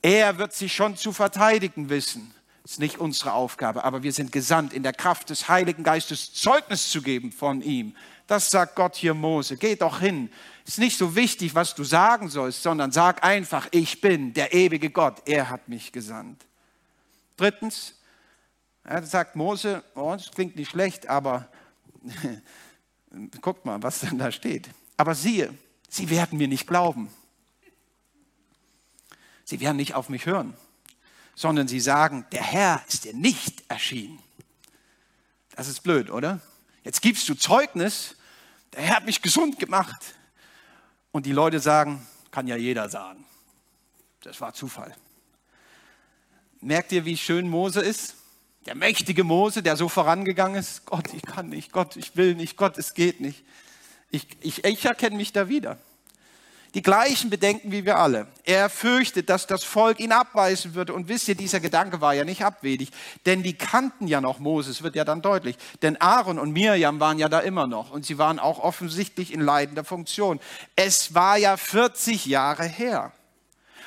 Er wird sich schon zu verteidigen wissen. Das ist nicht unsere Aufgabe, aber wir sind gesandt, in der Kraft des Heiligen Geistes Zeugnis zu geben von ihm. Das sagt Gott hier Mose. Geh doch hin. Ist nicht so wichtig, was du sagen sollst, sondern sag einfach, ich bin der ewige Gott. Er hat mich gesandt. Drittens, er sagt Mose, oh, das klingt nicht schlecht, aber guckt mal, was denn da steht. Aber siehe, sie werden mir nicht glauben. Sie werden nicht auf mich hören, sondern sie sagen, der Herr ist dir nicht erschienen. Das ist blöd, oder? Jetzt gibst du Zeugnis, der Herr hat mich gesund gemacht. Und die Leute sagen, kann ja jeder sagen. Das war Zufall. Merkt ihr, wie schön Mose ist? Der mächtige Mose, der so vorangegangen ist, Gott, ich kann nicht, Gott, ich will nicht, Gott, es geht nicht. Ich, ich, ich erkenne mich da wieder die gleichen Bedenken wie wir alle. Er fürchtet, dass das Volk ihn abweisen würde. Und wisst ihr, dieser Gedanke war ja nicht abwegig, denn die kannten ja noch Moses, wird ja dann deutlich. Denn Aaron und Mirjam waren ja da immer noch und sie waren auch offensichtlich in leidender Funktion. Es war ja 40 Jahre her.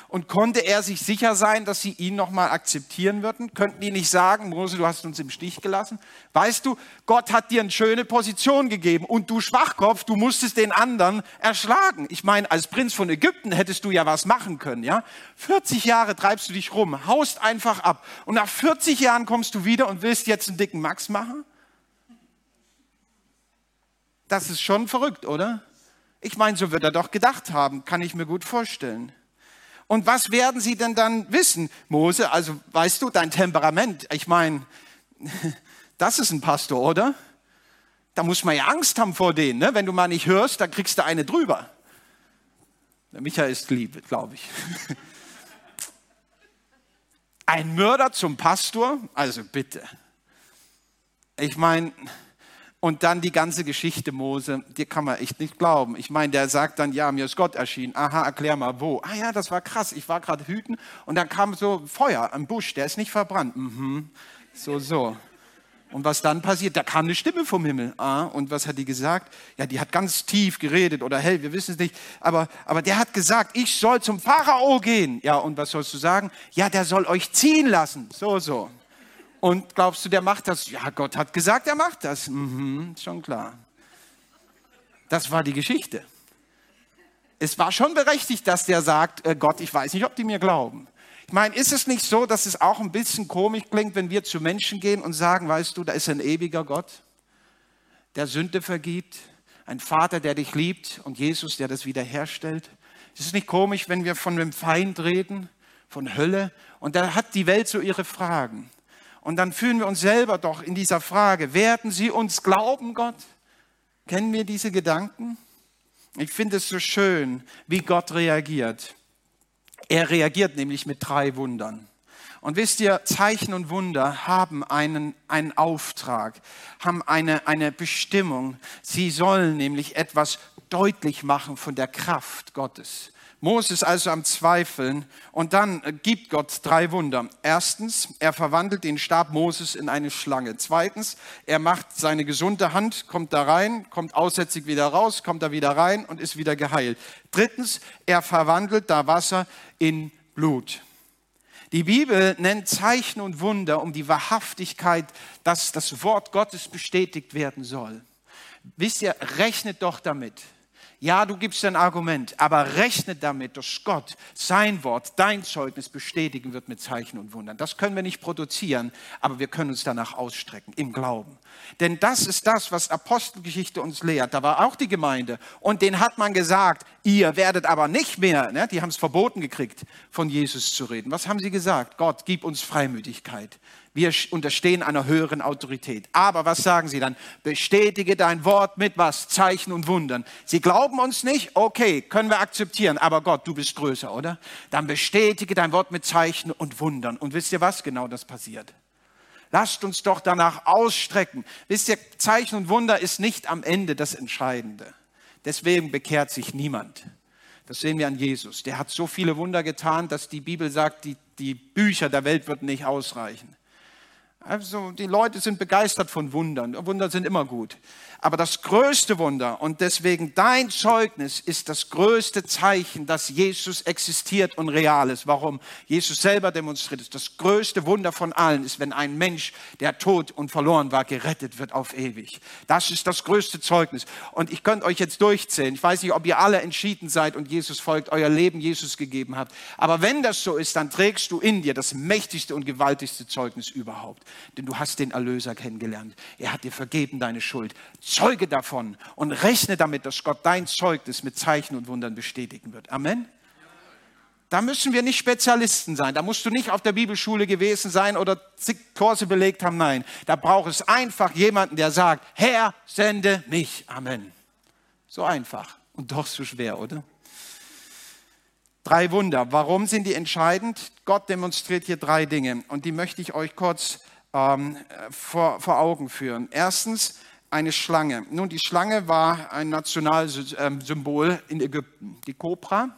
Und konnte er sich sicher sein, dass sie ihn nochmal akzeptieren würden? Könnten die nicht sagen, Mose, du hast uns im Stich gelassen? Weißt du, Gott hat dir eine schöne Position gegeben und du Schwachkopf, du musstest den anderen erschlagen. Ich meine, als Prinz von Ägypten hättest du ja was machen können, ja? 40 Jahre treibst du dich rum, haust einfach ab und nach 40 Jahren kommst du wieder und willst jetzt einen dicken Max machen? Das ist schon verrückt, oder? Ich meine, so wird er doch gedacht haben, kann ich mir gut vorstellen. Und was werden sie denn dann wissen? Mose, also weißt du, dein Temperament, ich meine, das ist ein Pastor, oder? Da muss man ja Angst haben vor denen. Ne? Wenn du mal nicht hörst, dann kriegst du eine drüber. Der Michael ist lieb, glaube ich. Ein Mörder zum Pastor? Also bitte. Ich meine, und dann die ganze Geschichte Mose, die kann man echt nicht glauben. Ich meine, der sagt dann, ja, mir ist Gott erschienen. Aha, erklär mal, wo? Ah ja, das war krass. Ich war gerade hüten und dann kam so Feuer am Busch, der ist nicht verbrannt. Mhm. So, so. Und was dann passiert? Da kam eine Stimme vom Himmel. Ah, und was hat die gesagt? Ja, die hat ganz tief geredet oder hell, wir wissen es nicht. Aber, aber der hat gesagt, ich soll zum Pharao gehen. Ja, und was sollst du sagen? Ja, der soll euch ziehen lassen. So, so. Und glaubst du, der macht das? Ja, Gott hat gesagt, er macht das. Mhm, schon klar. Das war die Geschichte. Es war schon berechtigt, dass der sagt, äh, Gott, ich weiß nicht, ob die mir glauben. Ich meine, ist es nicht so, dass es auch ein bisschen komisch klingt, wenn wir zu Menschen gehen und sagen, weißt du, da ist ein ewiger Gott, der Sünde vergibt, ein Vater, der dich liebt und Jesus, der das wiederherstellt? Ist es nicht komisch, wenn wir von dem Feind reden, von Hölle und da hat die Welt so ihre Fragen. Und dann fühlen wir uns selber doch in dieser Frage, werden sie uns glauben, Gott? Kennen wir diese Gedanken? Ich finde es so schön, wie Gott reagiert. Er reagiert nämlich mit drei Wundern. Und wisst ihr, Zeichen und Wunder haben einen, einen Auftrag, haben eine, eine Bestimmung. Sie sollen nämlich etwas deutlich machen von der Kraft Gottes. Mose ist also am Zweifeln und dann gibt Gott drei Wunder. Erstens, er verwandelt den Stab Moses in eine Schlange. Zweitens, er macht seine gesunde Hand, kommt da rein, kommt aussätzig wieder raus, kommt da wieder rein und ist wieder geheilt. Drittens, er verwandelt da Wasser in Blut. Die Bibel nennt Zeichen und Wunder um die Wahrhaftigkeit, dass das Wort Gottes bestätigt werden soll. Wisst ihr, rechnet doch damit ja, du gibst ein Argument, aber rechne damit, dass Gott sein Wort, dein Zeugnis bestätigen wird mit Zeichen und Wundern. Das können wir nicht produzieren, aber wir können uns danach ausstrecken im Glauben. Denn das ist das, was Apostelgeschichte uns lehrt. Da war auch die Gemeinde und denen hat man gesagt, ihr werdet aber nicht mehr, ne? die haben es verboten gekriegt, von Jesus zu reden. Was haben sie gesagt? Gott, gib uns Freimütigkeit. Wir unterstehen einer höheren Autorität. Aber was sagen sie dann? Bestätige dein Wort mit was? Zeichen und Wundern. Sie glauben uns nicht? Okay, können wir akzeptieren. Aber Gott, du bist größer, oder? Dann bestätige dein Wort mit Zeichen und Wundern. Und wisst ihr was? Genau das passiert. Lasst uns doch danach ausstrecken. Wisst ihr, Zeichen und Wunder ist nicht am Ende das Entscheidende. Deswegen bekehrt sich niemand. Das sehen wir an Jesus. Der hat so viele Wunder getan, dass die Bibel sagt, die, die Bücher der Welt würden nicht ausreichen. Also die Leute sind begeistert von Wundern. Wunder sind immer gut. Aber das größte Wunder und deswegen dein Zeugnis ist das größte Zeichen, dass Jesus existiert und real ist. Warum? Jesus selber demonstriert es. Das größte Wunder von allen ist, wenn ein Mensch, der tot und verloren war, gerettet wird auf ewig. Das ist das größte Zeugnis. Und ich könnte euch jetzt durchzählen. Ich weiß nicht, ob ihr alle entschieden seid und Jesus folgt, euer Leben Jesus gegeben habt. Aber wenn das so ist, dann trägst du in dir das mächtigste und gewaltigste Zeugnis überhaupt. Denn du hast den Erlöser kennengelernt. Er hat dir vergeben deine Schuld. Zeuge davon und rechne damit, dass Gott dein Zeugnis mit Zeichen und Wundern bestätigen wird. Amen. Da müssen wir nicht Spezialisten sein. Da musst du nicht auf der Bibelschule gewesen sein oder zig Kurse belegt haben. Nein, da braucht es einfach jemanden, der sagt, Herr, sende mich. Amen. So einfach und doch so schwer, oder? Drei Wunder. Warum sind die entscheidend? Gott demonstriert hier drei Dinge und die möchte ich euch kurz ähm, vor, vor Augen führen. Erstens eine Schlange. Nun, die Schlange war ein Nationalsymbol in Ägypten, die Kobra.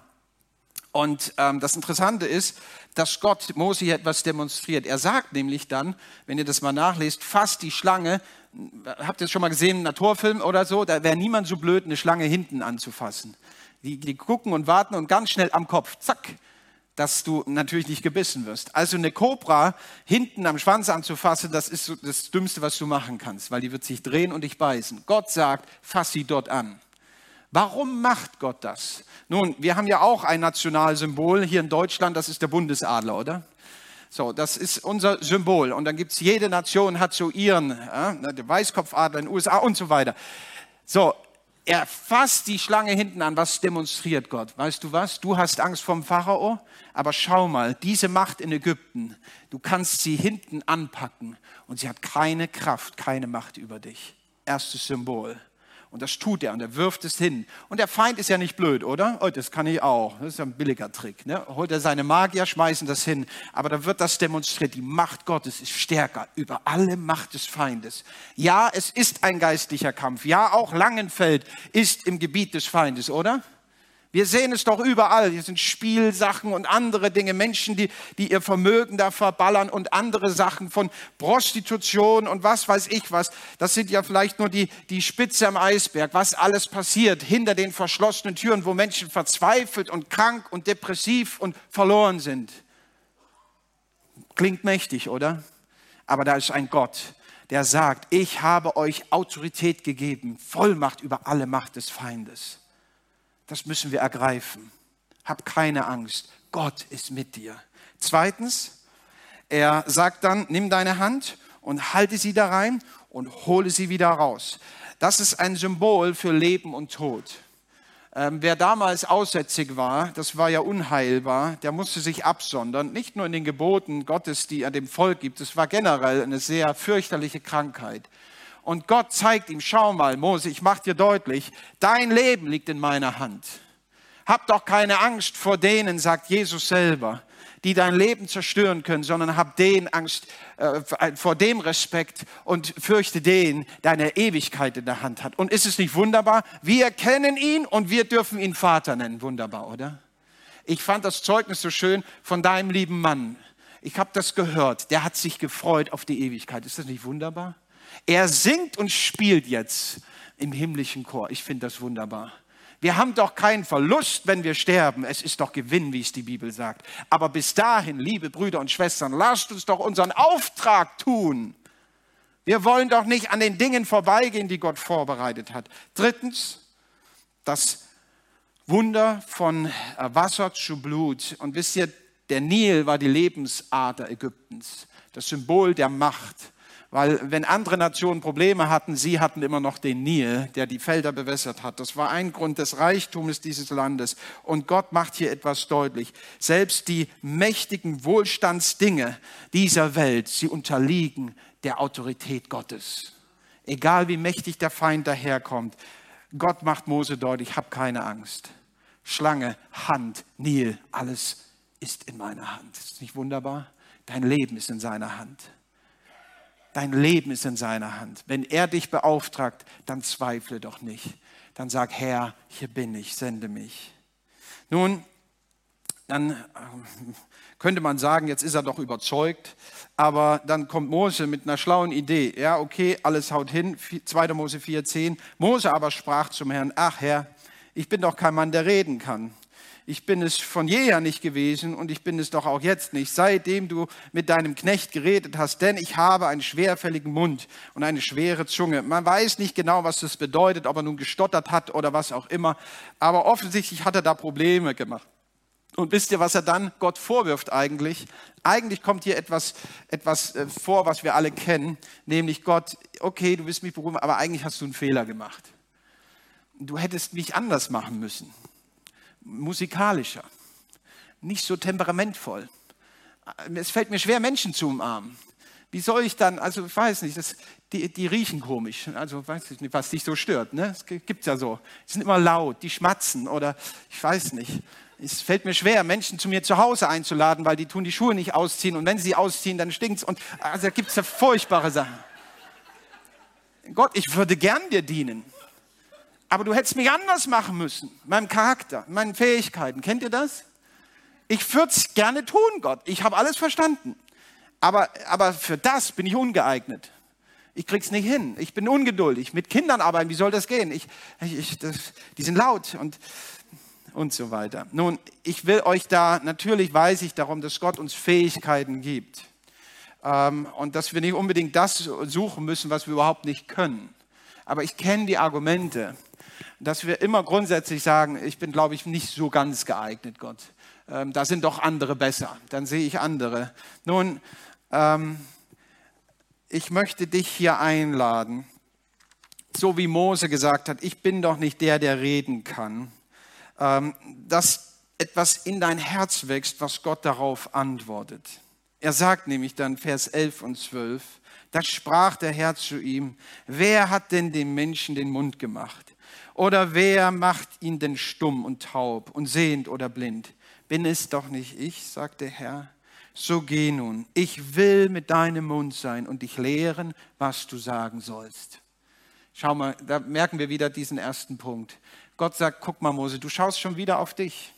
Und ähm, das Interessante ist, dass Gott Mose hier etwas demonstriert. Er sagt nämlich dann, wenn ihr das mal nachlest, fast die Schlange, habt ihr es schon mal gesehen, ein Naturfilm oder so, da wäre niemand so blöd, eine Schlange hinten anzufassen. Die, die gucken und warten und ganz schnell am Kopf, zack, dass du natürlich nicht gebissen wirst. Also eine Kobra hinten am Schwanz anzufassen, das ist das Dümmste, was du machen kannst, weil die wird sich drehen und dich beißen. Gott sagt, fass sie dort an. Warum macht Gott das? Nun, wir haben ja auch ein Nationalsymbol hier in Deutschland, das ist der Bundesadler, oder? So, das ist unser Symbol. Und dann gibt es jede Nation hat so ihren, äh, der Weißkopfadler in den USA und so weiter. So, er fasst die Schlange hinten an. Was demonstriert Gott? Weißt du was? Du hast Angst vom Pharao, aber schau mal, diese Macht in Ägypten, du kannst sie hinten anpacken und sie hat keine Kraft, keine Macht über dich. Erstes Symbol. Und das tut er und er wirft es hin. Und der Feind ist ja nicht blöd, oder? Oh, das kann ich auch. Das ist ja ein billiger Trick. Ne? Holt er seine Magier, schmeißen das hin. Aber da wird das demonstriert. Die Macht Gottes ist stärker über alle Macht des Feindes. Ja, es ist ein geistlicher Kampf. Ja, auch Langenfeld ist im Gebiet des Feindes, oder? Wir sehen es doch überall. Hier sind Spielsachen und andere Dinge, Menschen, die, die ihr Vermögen da verballern und andere Sachen von Prostitution und was weiß ich was. Das sind ja vielleicht nur die, die Spitze am Eisberg, was alles passiert hinter den verschlossenen Türen, wo Menschen verzweifelt und krank und depressiv und verloren sind. Klingt mächtig, oder? Aber da ist ein Gott, der sagt, ich habe euch Autorität gegeben, Vollmacht über alle Macht des Feindes. Das müssen wir ergreifen. Hab keine Angst. Gott ist mit dir. Zweitens, er sagt dann, nimm deine Hand und halte sie da rein und hole sie wieder raus. Das ist ein Symbol für Leben und Tod. Ähm, wer damals aussätzig war, das war ja unheilbar, der musste sich absondern. Nicht nur in den Geboten Gottes, die er dem Volk gibt, es war generell eine sehr fürchterliche Krankheit. Und Gott zeigt ihm, schau mal, Mose, ich mache dir deutlich, dein Leben liegt in meiner Hand. Hab doch keine Angst vor denen, sagt Jesus selber, die dein Leben zerstören können, sondern hab den Angst äh, vor dem Respekt und fürchte den, der eine Ewigkeit in der Hand hat. Und ist es nicht wunderbar? Wir kennen ihn und wir dürfen ihn Vater nennen. Wunderbar, oder? Ich fand das Zeugnis so schön von deinem lieben Mann. Ich habe das gehört. Der hat sich gefreut auf die Ewigkeit. Ist das nicht wunderbar? Er singt und spielt jetzt im himmlischen Chor. Ich finde das wunderbar. Wir haben doch keinen Verlust, wenn wir sterben. Es ist doch Gewinn, wie es die Bibel sagt. Aber bis dahin, liebe Brüder und Schwestern, lasst uns doch unseren Auftrag tun. Wir wollen doch nicht an den Dingen vorbeigehen, die Gott vorbereitet hat. Drittens, das Wunder von Wasser zu Blut. Und wisst ihr, der Nil war die Lebensader Ägyptens, das Symbol der Macht. Weil wenn andere Nationen Probleme hatten, sie hatten immer noch den Nil, der die Felder bewässert hat. Das war ein Grund des Reichtums dieses Landes. Und Gott macht hier etwas deutlich. Selbst die mächtigen Wohlstandsdinge dieser Welt, sie unterliegen der Autorität Gottes. Egal wie mächtig der Feind daherkommt. Gott macht Mose deutlich, hab keine Angst. Schlange, Hand, Nil, alles ist in meiner Hand. Ist nicht wunderbar? Dein Leben ist in seiner Hand. Dein Leben ist in seiner Hand. Wenn er dich beauftragt, dann zweifle doch nicht. Dann sag, Herr, hier bin ich, sende mich. Nun, dann äh, könnte man sagen, jetzt ist er doch überzeugt, aber dann kommt Mose mit einer schlauen Idee. Ja, okay, alles haut hin, 2. Mose 4,10. Mose aber sprach zum Herrn, ach Herr, ich bin doch kein Mann, der reden kann ich bin es von jeher nicht gewesen und ich bin es doch auch jetzt nicht, seitdem du mit deinem Knecht geredet hast, denn ich habe einen schwerfälligen Mund und eine schwere Zunge. Man weiß nicht genau, was das bedeutet, ob er nun gestottert hat oder was auch immer, aber offensichtlich hat er da Probleme gemacht. Und wisst ihr, was er dann Gott vorwirft eigentlich? Eigentlich kommt hier etwas, etwas äh, vor, was wir alle kennen, nämlich Gott, okay, du bist mich berufen, aber eigentlich hast du einen Fehler gemacht. Du hättest mich anders machen müssen musikalischer, nicht so temperamentvoll. Es fällt mir schwer, Menschen zu umarmen. Wie soll ich dann, also ich weiß nicht, das, die, die riechen komisch, also weiß ich nicht, was dich so stört. Ne? Es gibt ja so, die sind immer laut, die schmatzen oder ich weiß nicht. Es fällt mir schwer, Menschen zu mir zu Hause einzuladen, weil die tun die Schuhe nicht ausziehen und wenn sie ausziehen, dann stinkt's und also da gibt's ja furchtbare Sachen. Gott, ich würde gern dir dienen. Aber du hättest mich anders machen müssen. Meinem Charakter, meinen Fähigkeiten. Kennt ihr das? Ich würde es gerne tun, Gott. Ich habe alles verstanden. Aber, aber für das bin ich ungeeignet. Ich krieg's nicht hin. Ich bin ungeduldig. Mit Kindern arbeiten, wie soll das gehen? Ich, ich, das, die sind laut und, und so weiter. Nun, ich will euch da, natürlich weiß ich darum, dass Gott uns Fähigkeiten gibt. Ähm, und dass wir nicht unbedingt das suchen müssen, was wir überhaupt nicht können. Aber ich kenne die Argumente, dass wir immer grundsätzlich sagen, ich bin, glaube ich, nicht so ganz geeignet, Gott. Ähm, da sind doch andere besser. Dann sehe ich andere. Nun, ähm, ich möchte dich hier einladen, so wie Mose gesagt hat, ich bin doch nicht der, der reden kann, ähm, dass etwas in dein Herz wächst, was Gott darauf antwortet. Er sagt nämlich dann Vers 11 und 12, da sprach der Herr zu ihm, wer hat denn dem Menschen den Mund gemacht? Oder wer macht ihn denn stumm und taub und sehend oder blind? Bin es doch nicht ich, sagt der Herr. So geh nun, ich will mit deinem Mund sein und dich lehren, was du sagen sollst. Schau mal, da merken wir wieder diesen ersten Punkt. Gott sagt, guck mal Mose, du schaust schon wieder auf dich.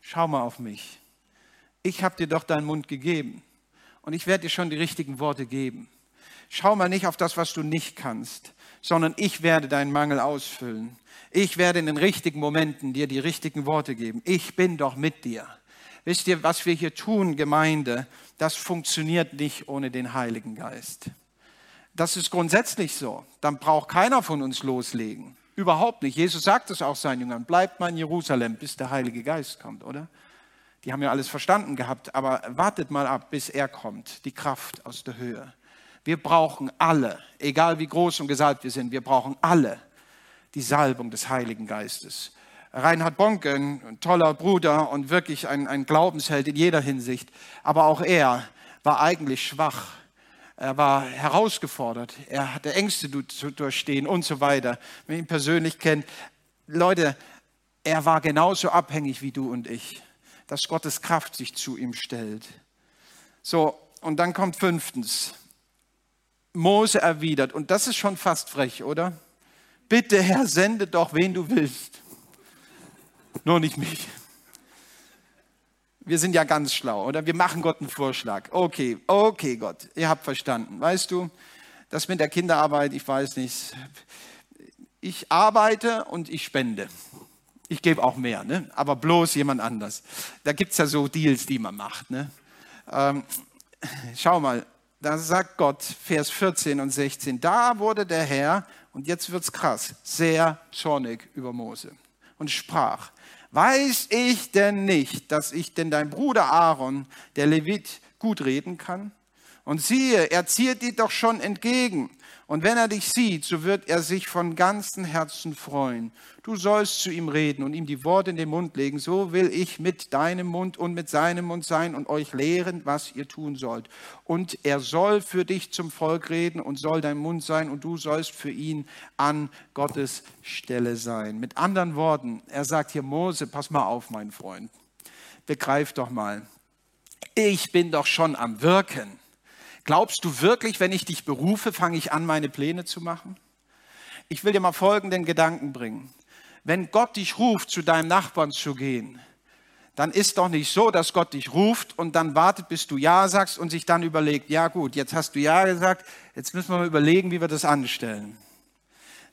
Schau mal auf mich. Ich habe dir doch deinen Mund gegeben und ich werde dir schon die richtigen Worte geben. Schau mal nicht auf das, was du nicht kannst, sondern ich werde deinen Mangel ausfüllen. Ich werde in den richtigen Momenten dir die richtigen Worte geben. Ich bin doch mit dir. Wisst ihr, was wir hier tun, Gemeinde, das funktioniert nicht ohne den Heiligen Geist. Das ist grundsätzlich so. Dann braucht keiner von uns loslegen. Überhaupt nicht. Jesus sagt es auch seinen Jüngern, bleibt mal in Jerusalem, bis der Heilige Geist kommt, oder? Die haben ja alles verstanden gehabt, aber wartet mal ab, bis er kommt, die Kraft aus der Höhe. Wir brauchen alle, egal wie groß und gesalbt wir sind, wir brauchen alle die Salbung des Heiligen Geistes. Reinhard Bonke, ein toller Bruder und wirklich ein, ein Glaubensheld in jeder Hinsicht, aber auch er war eigentlich schwach. Er war herausgefordert, er hatte Ängste zu durchstehen und so weiter. Wenn ihr ihn persönlich kennt, Leute, er war genauso abhängig wie du und ich, dass Gottes Kraft sich zu ihm stellt. So, und dann kommt fünftens. Mose erwidert, und das ist schon fast frech, oder? Bitte, Herr, sende doch, wen du willst. Nur nicht mich. Wir sind ja ganz schlau, oder? Wir machen Gott einen Vorschlag. Okay, okay, Gott, ihr habt verstanden. Weißt du, das mit der Kinderarbeit, ich weiß nicht. Ich arbeite und ich spende. Ich gebe auch mehr, ne? aber bloß jemand anders. Da gibt es ja so Deals, die man macht. Ne? Ähm, schau mal, da sagt Gott, Vers 14 und 16, da wurde der Herr, und jetzt wird es krass, sehr zornig über Mose und sprach, weiß ich denn nicht, dass ich denn dein Bruder Aaron, der Levit, gut reden kann? Und siehe, er zieht dir doch schon entgegen. Und wenn er dich sieht, so wird er sich von ganzem Herzen freuen. Du sollst zu ihm reden und ihm die Worte in den Mund legen. So will ich mit deinem Mund und mit seinem Mund sein und euch lehren, was ihr tun sollt. Und er soll für dich zum Volk reden und soll dein Mund sein und du sollst für ihn an Gottes Stelle sein. Mit anderen Worten, er sagt hier, Mose, pass mal auf, mein Freund. Begreif doch mal. Ich bin doch schon am Wirken. Glaubst du wirklich, wenn ich dich berufe, fange ich an, meine Pläne zu machen? Ich will dir mal folgenden Gedanken bringen. Wenn Gott dich ruft, zu deinem Nachbarn zu gehen, dann ist doch nicht so, dass Gott dich ruft und dann wartet, bis du Ja sagst und sich dann überlegt, ja gut, jetzt hast du Ja gesagt, jetzt müssen wir mal überlegen, wie wir das anstellen.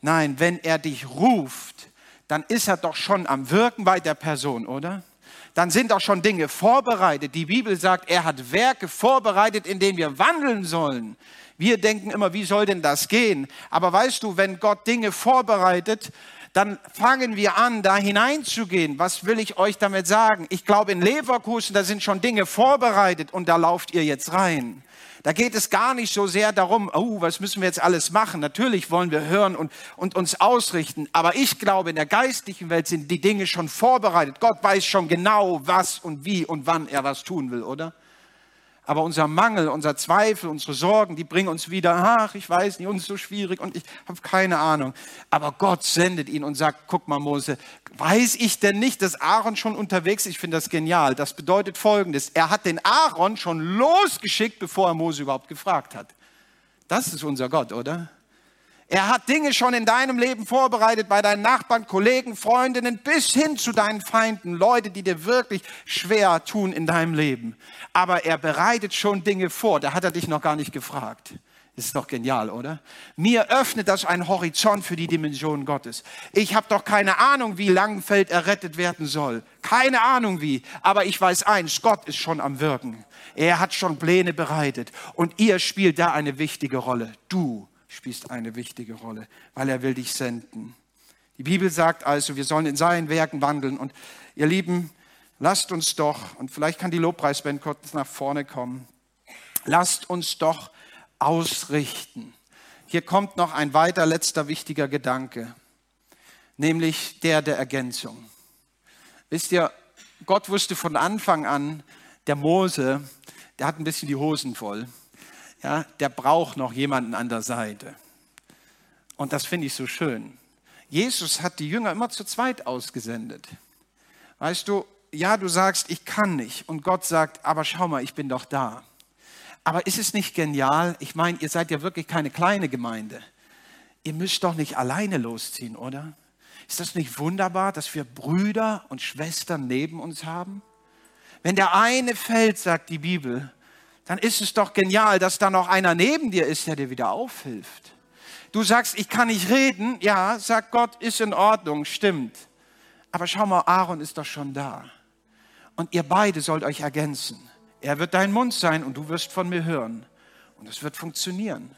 Nein, wenn er dich ruft, dann ist er doch schon am Wirken bei der Person, oder? Dann sind auch schon Dinge vorbereitet. Die Bibel sagt, er hat Werke vorbereitet, in denen wir wandeln sollen. Wir denken immer, wie soll denn das gehen? Aber weißt du, wenn Gott Dinge vorbereitet, dann fangen wir an, da hineinzugehen. Was will ich euch damit sagen? Ich glaube, in Leverkusen, da sind schon Dinge vorbereitet und da lauft ihr jetzt rein. Da geht es gar nicht so sehr darum, oh, was müssen wir jetzt alles machen? Natürlich wollen wir hören und, und uns ausrichten. Aber ich glaube, in der geistlichen Welt sind die Dinge schon vorbereitet. Gott weiß schon genau, was und wie und wann er was tun will, oder? Aber unser Mangel, unser Zweifel, unsere Sorgen, die bringen uns wieder, ach, ich weiß nicht, uns ist so schwierig und ich habe keine Ahnung. Aber Gott sendet ihn und sagt, guck mal Mose, weiß ich denn nicht, dass Aaron schon unterwegs ist? Ich finde das genial. Das bedeutet Folgendes. Er hat den Aaron schon losgeschickt, bevor er Mose überhaupt gefragt hat. Das ist unser Gott, oder? Er hat Dinge schon in deinem Leben vorbereitet, bei deinen Nachbarn, Kollegen, Freundinnen, bis hin zu deinen Feinden, Leute, die dir wirklich schwer tun in deinem Leben. Aber er bereitet schon Dinge vor, da hat er dich noch gar nicht gefragt. Ist doch genial, oder? Mir öffnet das einen Horizont für die Dimension Gottes. Ich habe doch keine Ahnung, wie Langenfeld errettet werden soll. Keine Ahnung wie. Aber ich weiß eins, Gott ist schon am Wirken. Er hat schon Pläne bereitet. Und ihr spielt da eine wichtige Rolle. Du spielst eine wichtige Rolle, weil er will dich senden. Die Bibel sagt also, wir sollen in seinen Werken wandeln. Und ihr Lieben, lasst uns doch, und vielleicht kann die Lobpreisband kurz nach vorne kommen, lasst uns doch ausrichten. Hier kommt noch ein weiter letzter wichtiger Gedanke, nämlich der der Ergänzung. Wisst ihr, Gott wusste von Anfang an, der Mose, der hat ein bisschen die Hosen voll ja, der braucht noch jemanden an der Seite. Und das finde ich so schön. Jesus hat die Jünger immer zu zweit ausgesendet. Weißt du, ja, du sagst, ich kann nicht. Und Gott sagt, aber schau mal, ich bin doch da. Aber ist es nicht genial? Ich meine, ihr seid ja wirklich keine kleine Gemeinde. Ihr müsst doch nicht alleine losziehen, oder? Ist das nicht wunderbar, dass wir Brüder und Schwestern neben uns haben? Wenn der eine fällt, sagt die Bibel, dann ist es doch genial, dass da noch einer neben dir ist, der dir wieder aufhilft. Du sagst, ich kann nicht reden. Ja, sagt Gott, ist in Ordnung, stimmt. Aber schau mal, Aaron ist doch schon da. Und ihr beide sollt euch ergänzen. Er wird dein Mund sein und du wirst von mir hören. Und es wird funktionieren.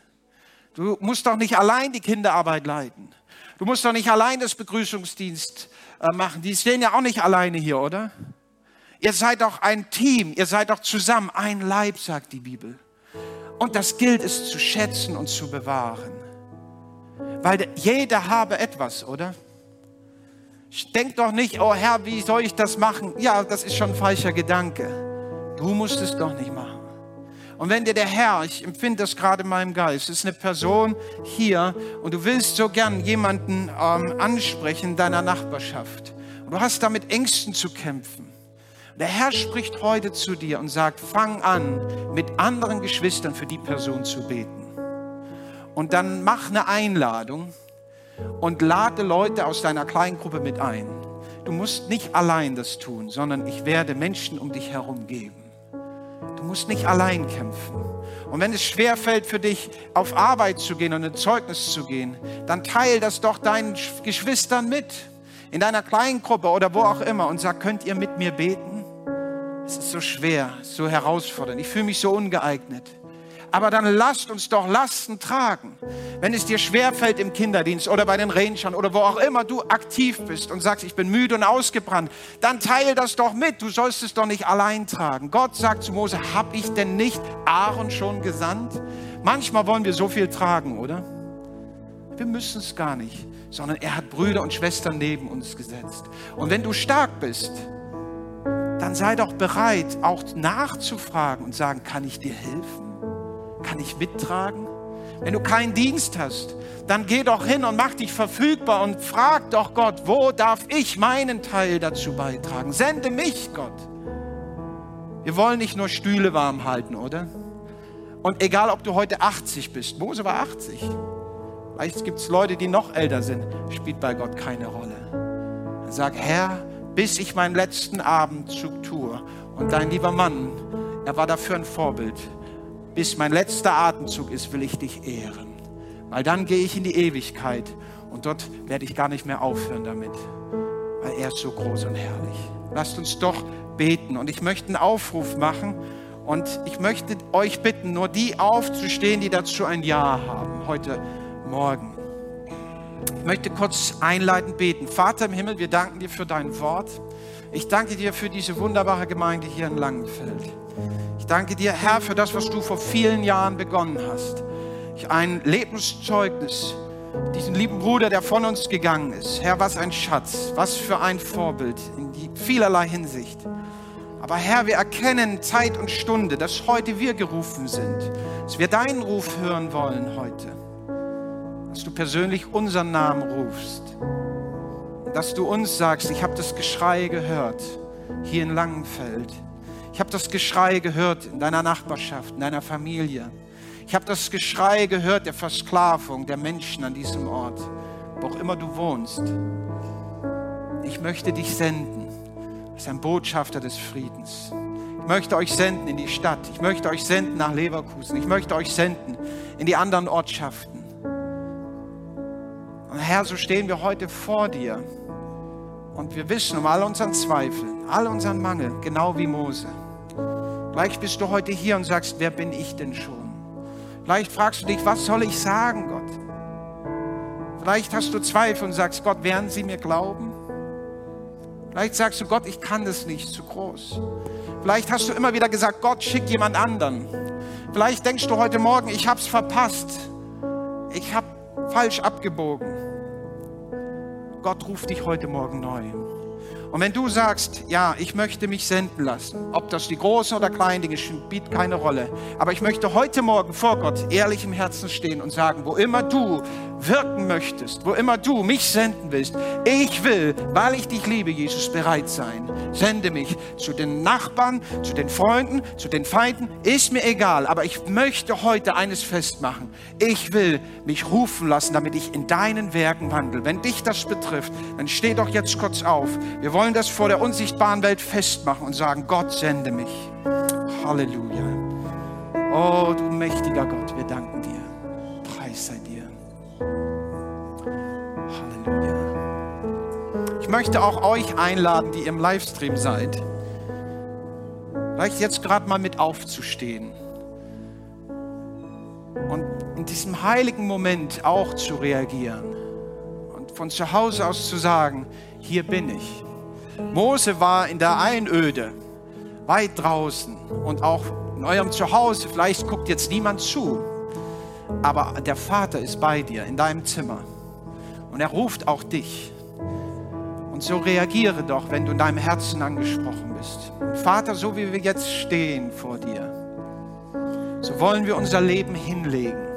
Du musst doch nicht allein die Kinderarbeit leiten. Du musst doch nicht allein das Begrüßungsdienst äh, machen. Die stehen ja auch nicht alleine hier, oder? Ihr seid doch ein Team, ihr seid doch zusammen ein Leib, sagt die Bibel. Und das gilt es zu schätzen und zu bewahren. Weil jeder habe etwas, oder? Denk doch nicht, oh Herr, wie soll ich das machen? Ja, das ist schon ein falscher Gedanke. Du musst es doch nicht machen. Und wenn dir der Herr, ich empfinde das gerade in meinem Geist, ist eine Person hier und du willst so gern jemanden ähm, ansprechen in deiner Nachbarschaft. Und du hast damit Ängsten zu kämpfen der Herr spricht heute zu dir und sagt, fang an, mit anderen Geschwistern für die Person zu beten. Und dann mach eine Einladung und lade Leute aus deiner Kleingruppe mit ein. Du musst nicht allein das tun, sondern ich werde Menschen um dich herum geben. Du musst nicht allein kämpfen. Und wenn es schwer fällt für dich, auf Arbeit zu gehen und ein Zeugnis zu gehen, dann teil das doch deinen Geschwistern mit, in deiner Kleingruppe oder wo auch immer und sag, könnt ihr mit mir beten? Es ist so schwer, so herausfordernd. Ich fühle mich so ungeeignet. Aber dann lasst uns doch Lasten tragen. Wenn es dir schwerfällt im Kinderdienst oder bei den Rangern oder wo auch immer du aktiv bist und sagst, ich bin müde und ausgebrannt, dann teile das doch mit. Du sollst es doch nicht allein tragen. Gott sagt zu Mose, habe ich denn nicht Aaron schon gesandt? Manchmal wollen wir so viel tragen, oder? Wir müssen es gar nicht, sondern er hat Brüder und Schwestern neben uns gesetzt. Und wenn du stark bist, dann sei doch bereit, auch nachzufragen und sagen, kann ich dir helfen? Kann ich mittragen? Wenn du keinen Dienst hast, dann geh doch hin und mach dich verfügbar und frag doch Gott, wo darf ich meinen Teil dazu beitragen? Sende mich, Gott. Wir wollen nicht nur Stühle warm halten, oder? Und egal, ob du heute 80 bist, Mose war 80. Vielleicht gibt es Leute, die noch älter sind, spielt bei Gott keine Rolle. Dann sag, Herr, bis ich meinen letzten Abendzug tue. Und dein lieber Mann, er war dafür ein Vorbild. Bis mein letzter Atemzug ist, will ich dich ehren. Weil dann gehe ich in die Ewigkeit und dort werde ich gar nicht mehr aufhören damit. Weil er ist so groß und herrlich. Lasst uns doch beten. Und ich möchte einen Aufruf machen. Und ich möchte euch bitten, nur die aufzustehen, die dazu ein Ja haben, heute Morgen. Ich möchte kurz einleitend beten. Vater im Himmel, wir danken dir für dein Wort. Ich danke dir für diese wunderbare Gemeinde hier in Langenfeld. Ich danke dir, Herr, für das, was du vor vielen Jahren begonnen hast. Ein Lebenszeugnis, diesen lieben Bruder, der von uns gegangen ist. Herr, was ein Schatz, was für ein Vorbild in vielerlei Hinsicht. Aber Herr, wir erkennen Zeit und Stunde, dass heute wir gerufen sind, dass wir deinen Ruf hören wollen heute, dass du persönlich unseren Namen rufst dass du uns sagst, ich habe das Geschrei gehört hier in Langenfeld. Ich habe das Geschrei gehört in deiner Nachbarschaft, in deiner Familie. Ich habe das Geschrei gehört der Versklavung der Menschen an diesem Ort, wo auch immer du wohnst. Ich möchte dich senden als ein Botschafter des Friedens. Ich möchte euch senden in die Stadt. Ich möchte euch senden nach Leverkusen. Ich möchte euch senden in die anderen Ortschaften. Und Herr, so stehen wir heute vor dir. Und wir wissen um all unseren Zweifeln, all unseren Mangel, genau wie Mose. Vielleicht bist du heute hier und sagst, wer bin ich denn schon? Vielleicht fragst du dich, was soll ich sagen, Gott? Vielleicht hast du Zweifel und sagst, Gott, werden sie mir glauben? Vielleicht sagst du, Gott, ich kann das nicht, zu groß. Vielleicht hast du immer wieder gesagt, Gott, schick jemand anderen. Vielleicht denkst du heute Morgen, ich habe es verpasst. Ich habe falsch abgebogen. Gott ruft dich heute Morgen neu. Und wenn du sagst, ja, ich möchte mich senden lassen, ob das die großen oder kleinen Dinge spielt keine Rolle, aber ich möchte heute Morgen vor Gott ehrlich im Herzen stehen und sagen, wo immer du wirken möchtest, wo immer du mich senden willst, ich will, weil ich dich liebe, Jesus, bereit sein. Sende mich zu den Nachbarn, zu den Freunden, zu den Feinden, ist mir egal, aber ich möchte heute eines festmachen. Ich will mich rufen lassen, damit ich in deinen Werken wandle. Wenn dich das betrifft, dann steh doch jetzt kurz auf. Wir wollen das vor der unsichtbaren Welt festmachen und sagen, Gott sende mich. Halleluja. Oh, du mächtiger Gott, wir danken dir. Preis sei dir. Halleluja. Ich möchte auch euch einladen, die im Livestream seid, vielleicht jetzt gerade mal mit aufzustehen und in diesem heiligen Moment auch zu reagieren und von zu Hause aus zu sagen, hier bin ich. Mose war in der Einöde, weit draußen und auch in eurem Zuhause, vielleicht guckt jetzt niemand zu, aber der Vater ist bei dir in deinem Zimmer und er ruft auch dich. Und so reagiere doch, wenn du in deinem Herzen angesprochen bist. Vater, so wie wir jetzt stehen vor dir, so wollen wir unser Leben hinlegen.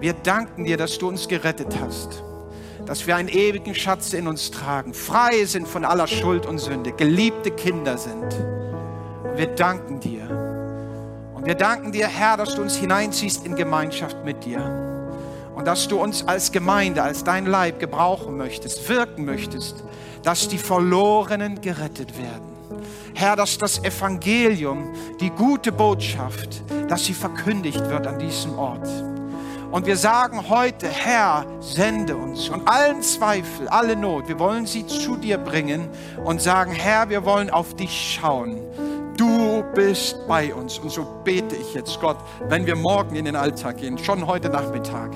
Wir danken dir, dass du uns gerettet hast dass wir einen ewigen Schatz in uns tragen, frei sind von aller Schuld und Sünde, geliebte Kinder sind. Wir danken dir. Und wir danken dir, Herr, dass du uns hineinziehst in Gemeinschaft mit dir. Und dass du uns als Gemeinde, als dein Leib gebrauchen möchtest, wirken möchtest, dass die Verlorenen gerettet werden. Herr, dass das Evangelium, die gute Botschaft, dass sie verkündigt wird an diesem Ort. Und wir sagen heute, Herr, sende uns. Und allen Zweifel, alle Not, wir wollen sie zu dir bringen und sagen, Herr, wir wollen auf dich schauen. Du bist bei uns. Und so bete ich jetzt, Gott, wenn wir morgen in den Alltag gehen, schon heute Nachmittag,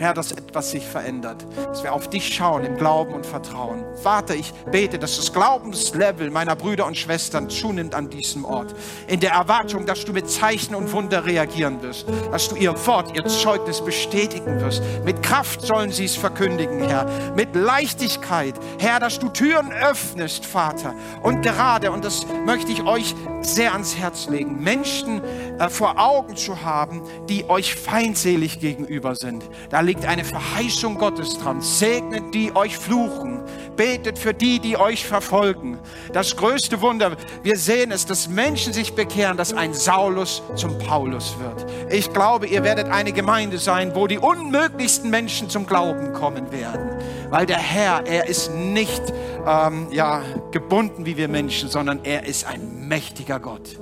Herr, dass etwas sich verändert, dass wir auf dich schauen im Glauben und Vertrauen. Vater, ich bete, dass das Glaubenslevel meiner Brüder und Schwestern zunimmt an diesem Ort. In der Erwartung, dass du mit Zeichen und Wunder reagieren wirst, dass du ihr Wort, ihr Zeugnis bestätigen wirst. Mit Kraft sollen sie es verkündigen, Herr. Mit Leichtigkeit, Herr, dass du Türen öffnest, Vater. Und gerade, und das möchte ich euch sehr ans Herz legen, Menschen äh, vor Augen zu haben, die euch feindselig gegenüber sind. Da liegt eine Verheißung Gottes dran. Segnet die euch fluchen. Betet für die, die euch verfolgen. Das größte Wunder, wir sehen es, dass Menschen sich bekehren, dass ein Saulus zum Paulus wird. Ich glaube, ihr werdet eine Gemeinde sein, wo die unmöglichsten Menschen zum Glauben kommen werden. Weil der Herr, er ist nicht ähm, ja, gebunden wie wir Menschen, sondern er ist ein mächtiger Gott.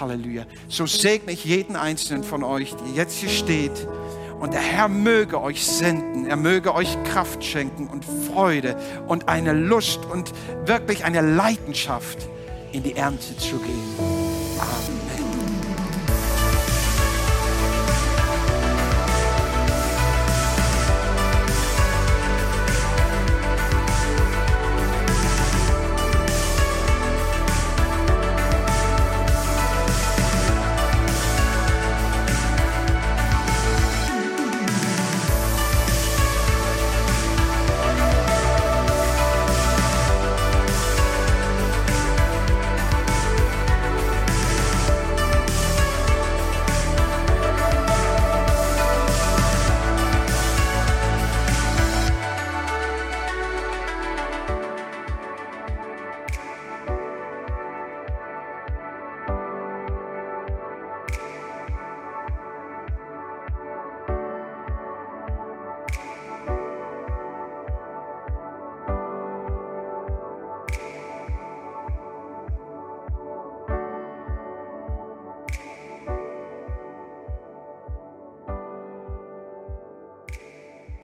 Halleluja. So segne ich jeden einzelnen von euch, der jetzt hier steht. Und der Herr möge euch senden, er möge euch Kraft schenken und Freude und eine Lust und wirklich eine Leidenschaft in die Ernte zu gehen. Amen.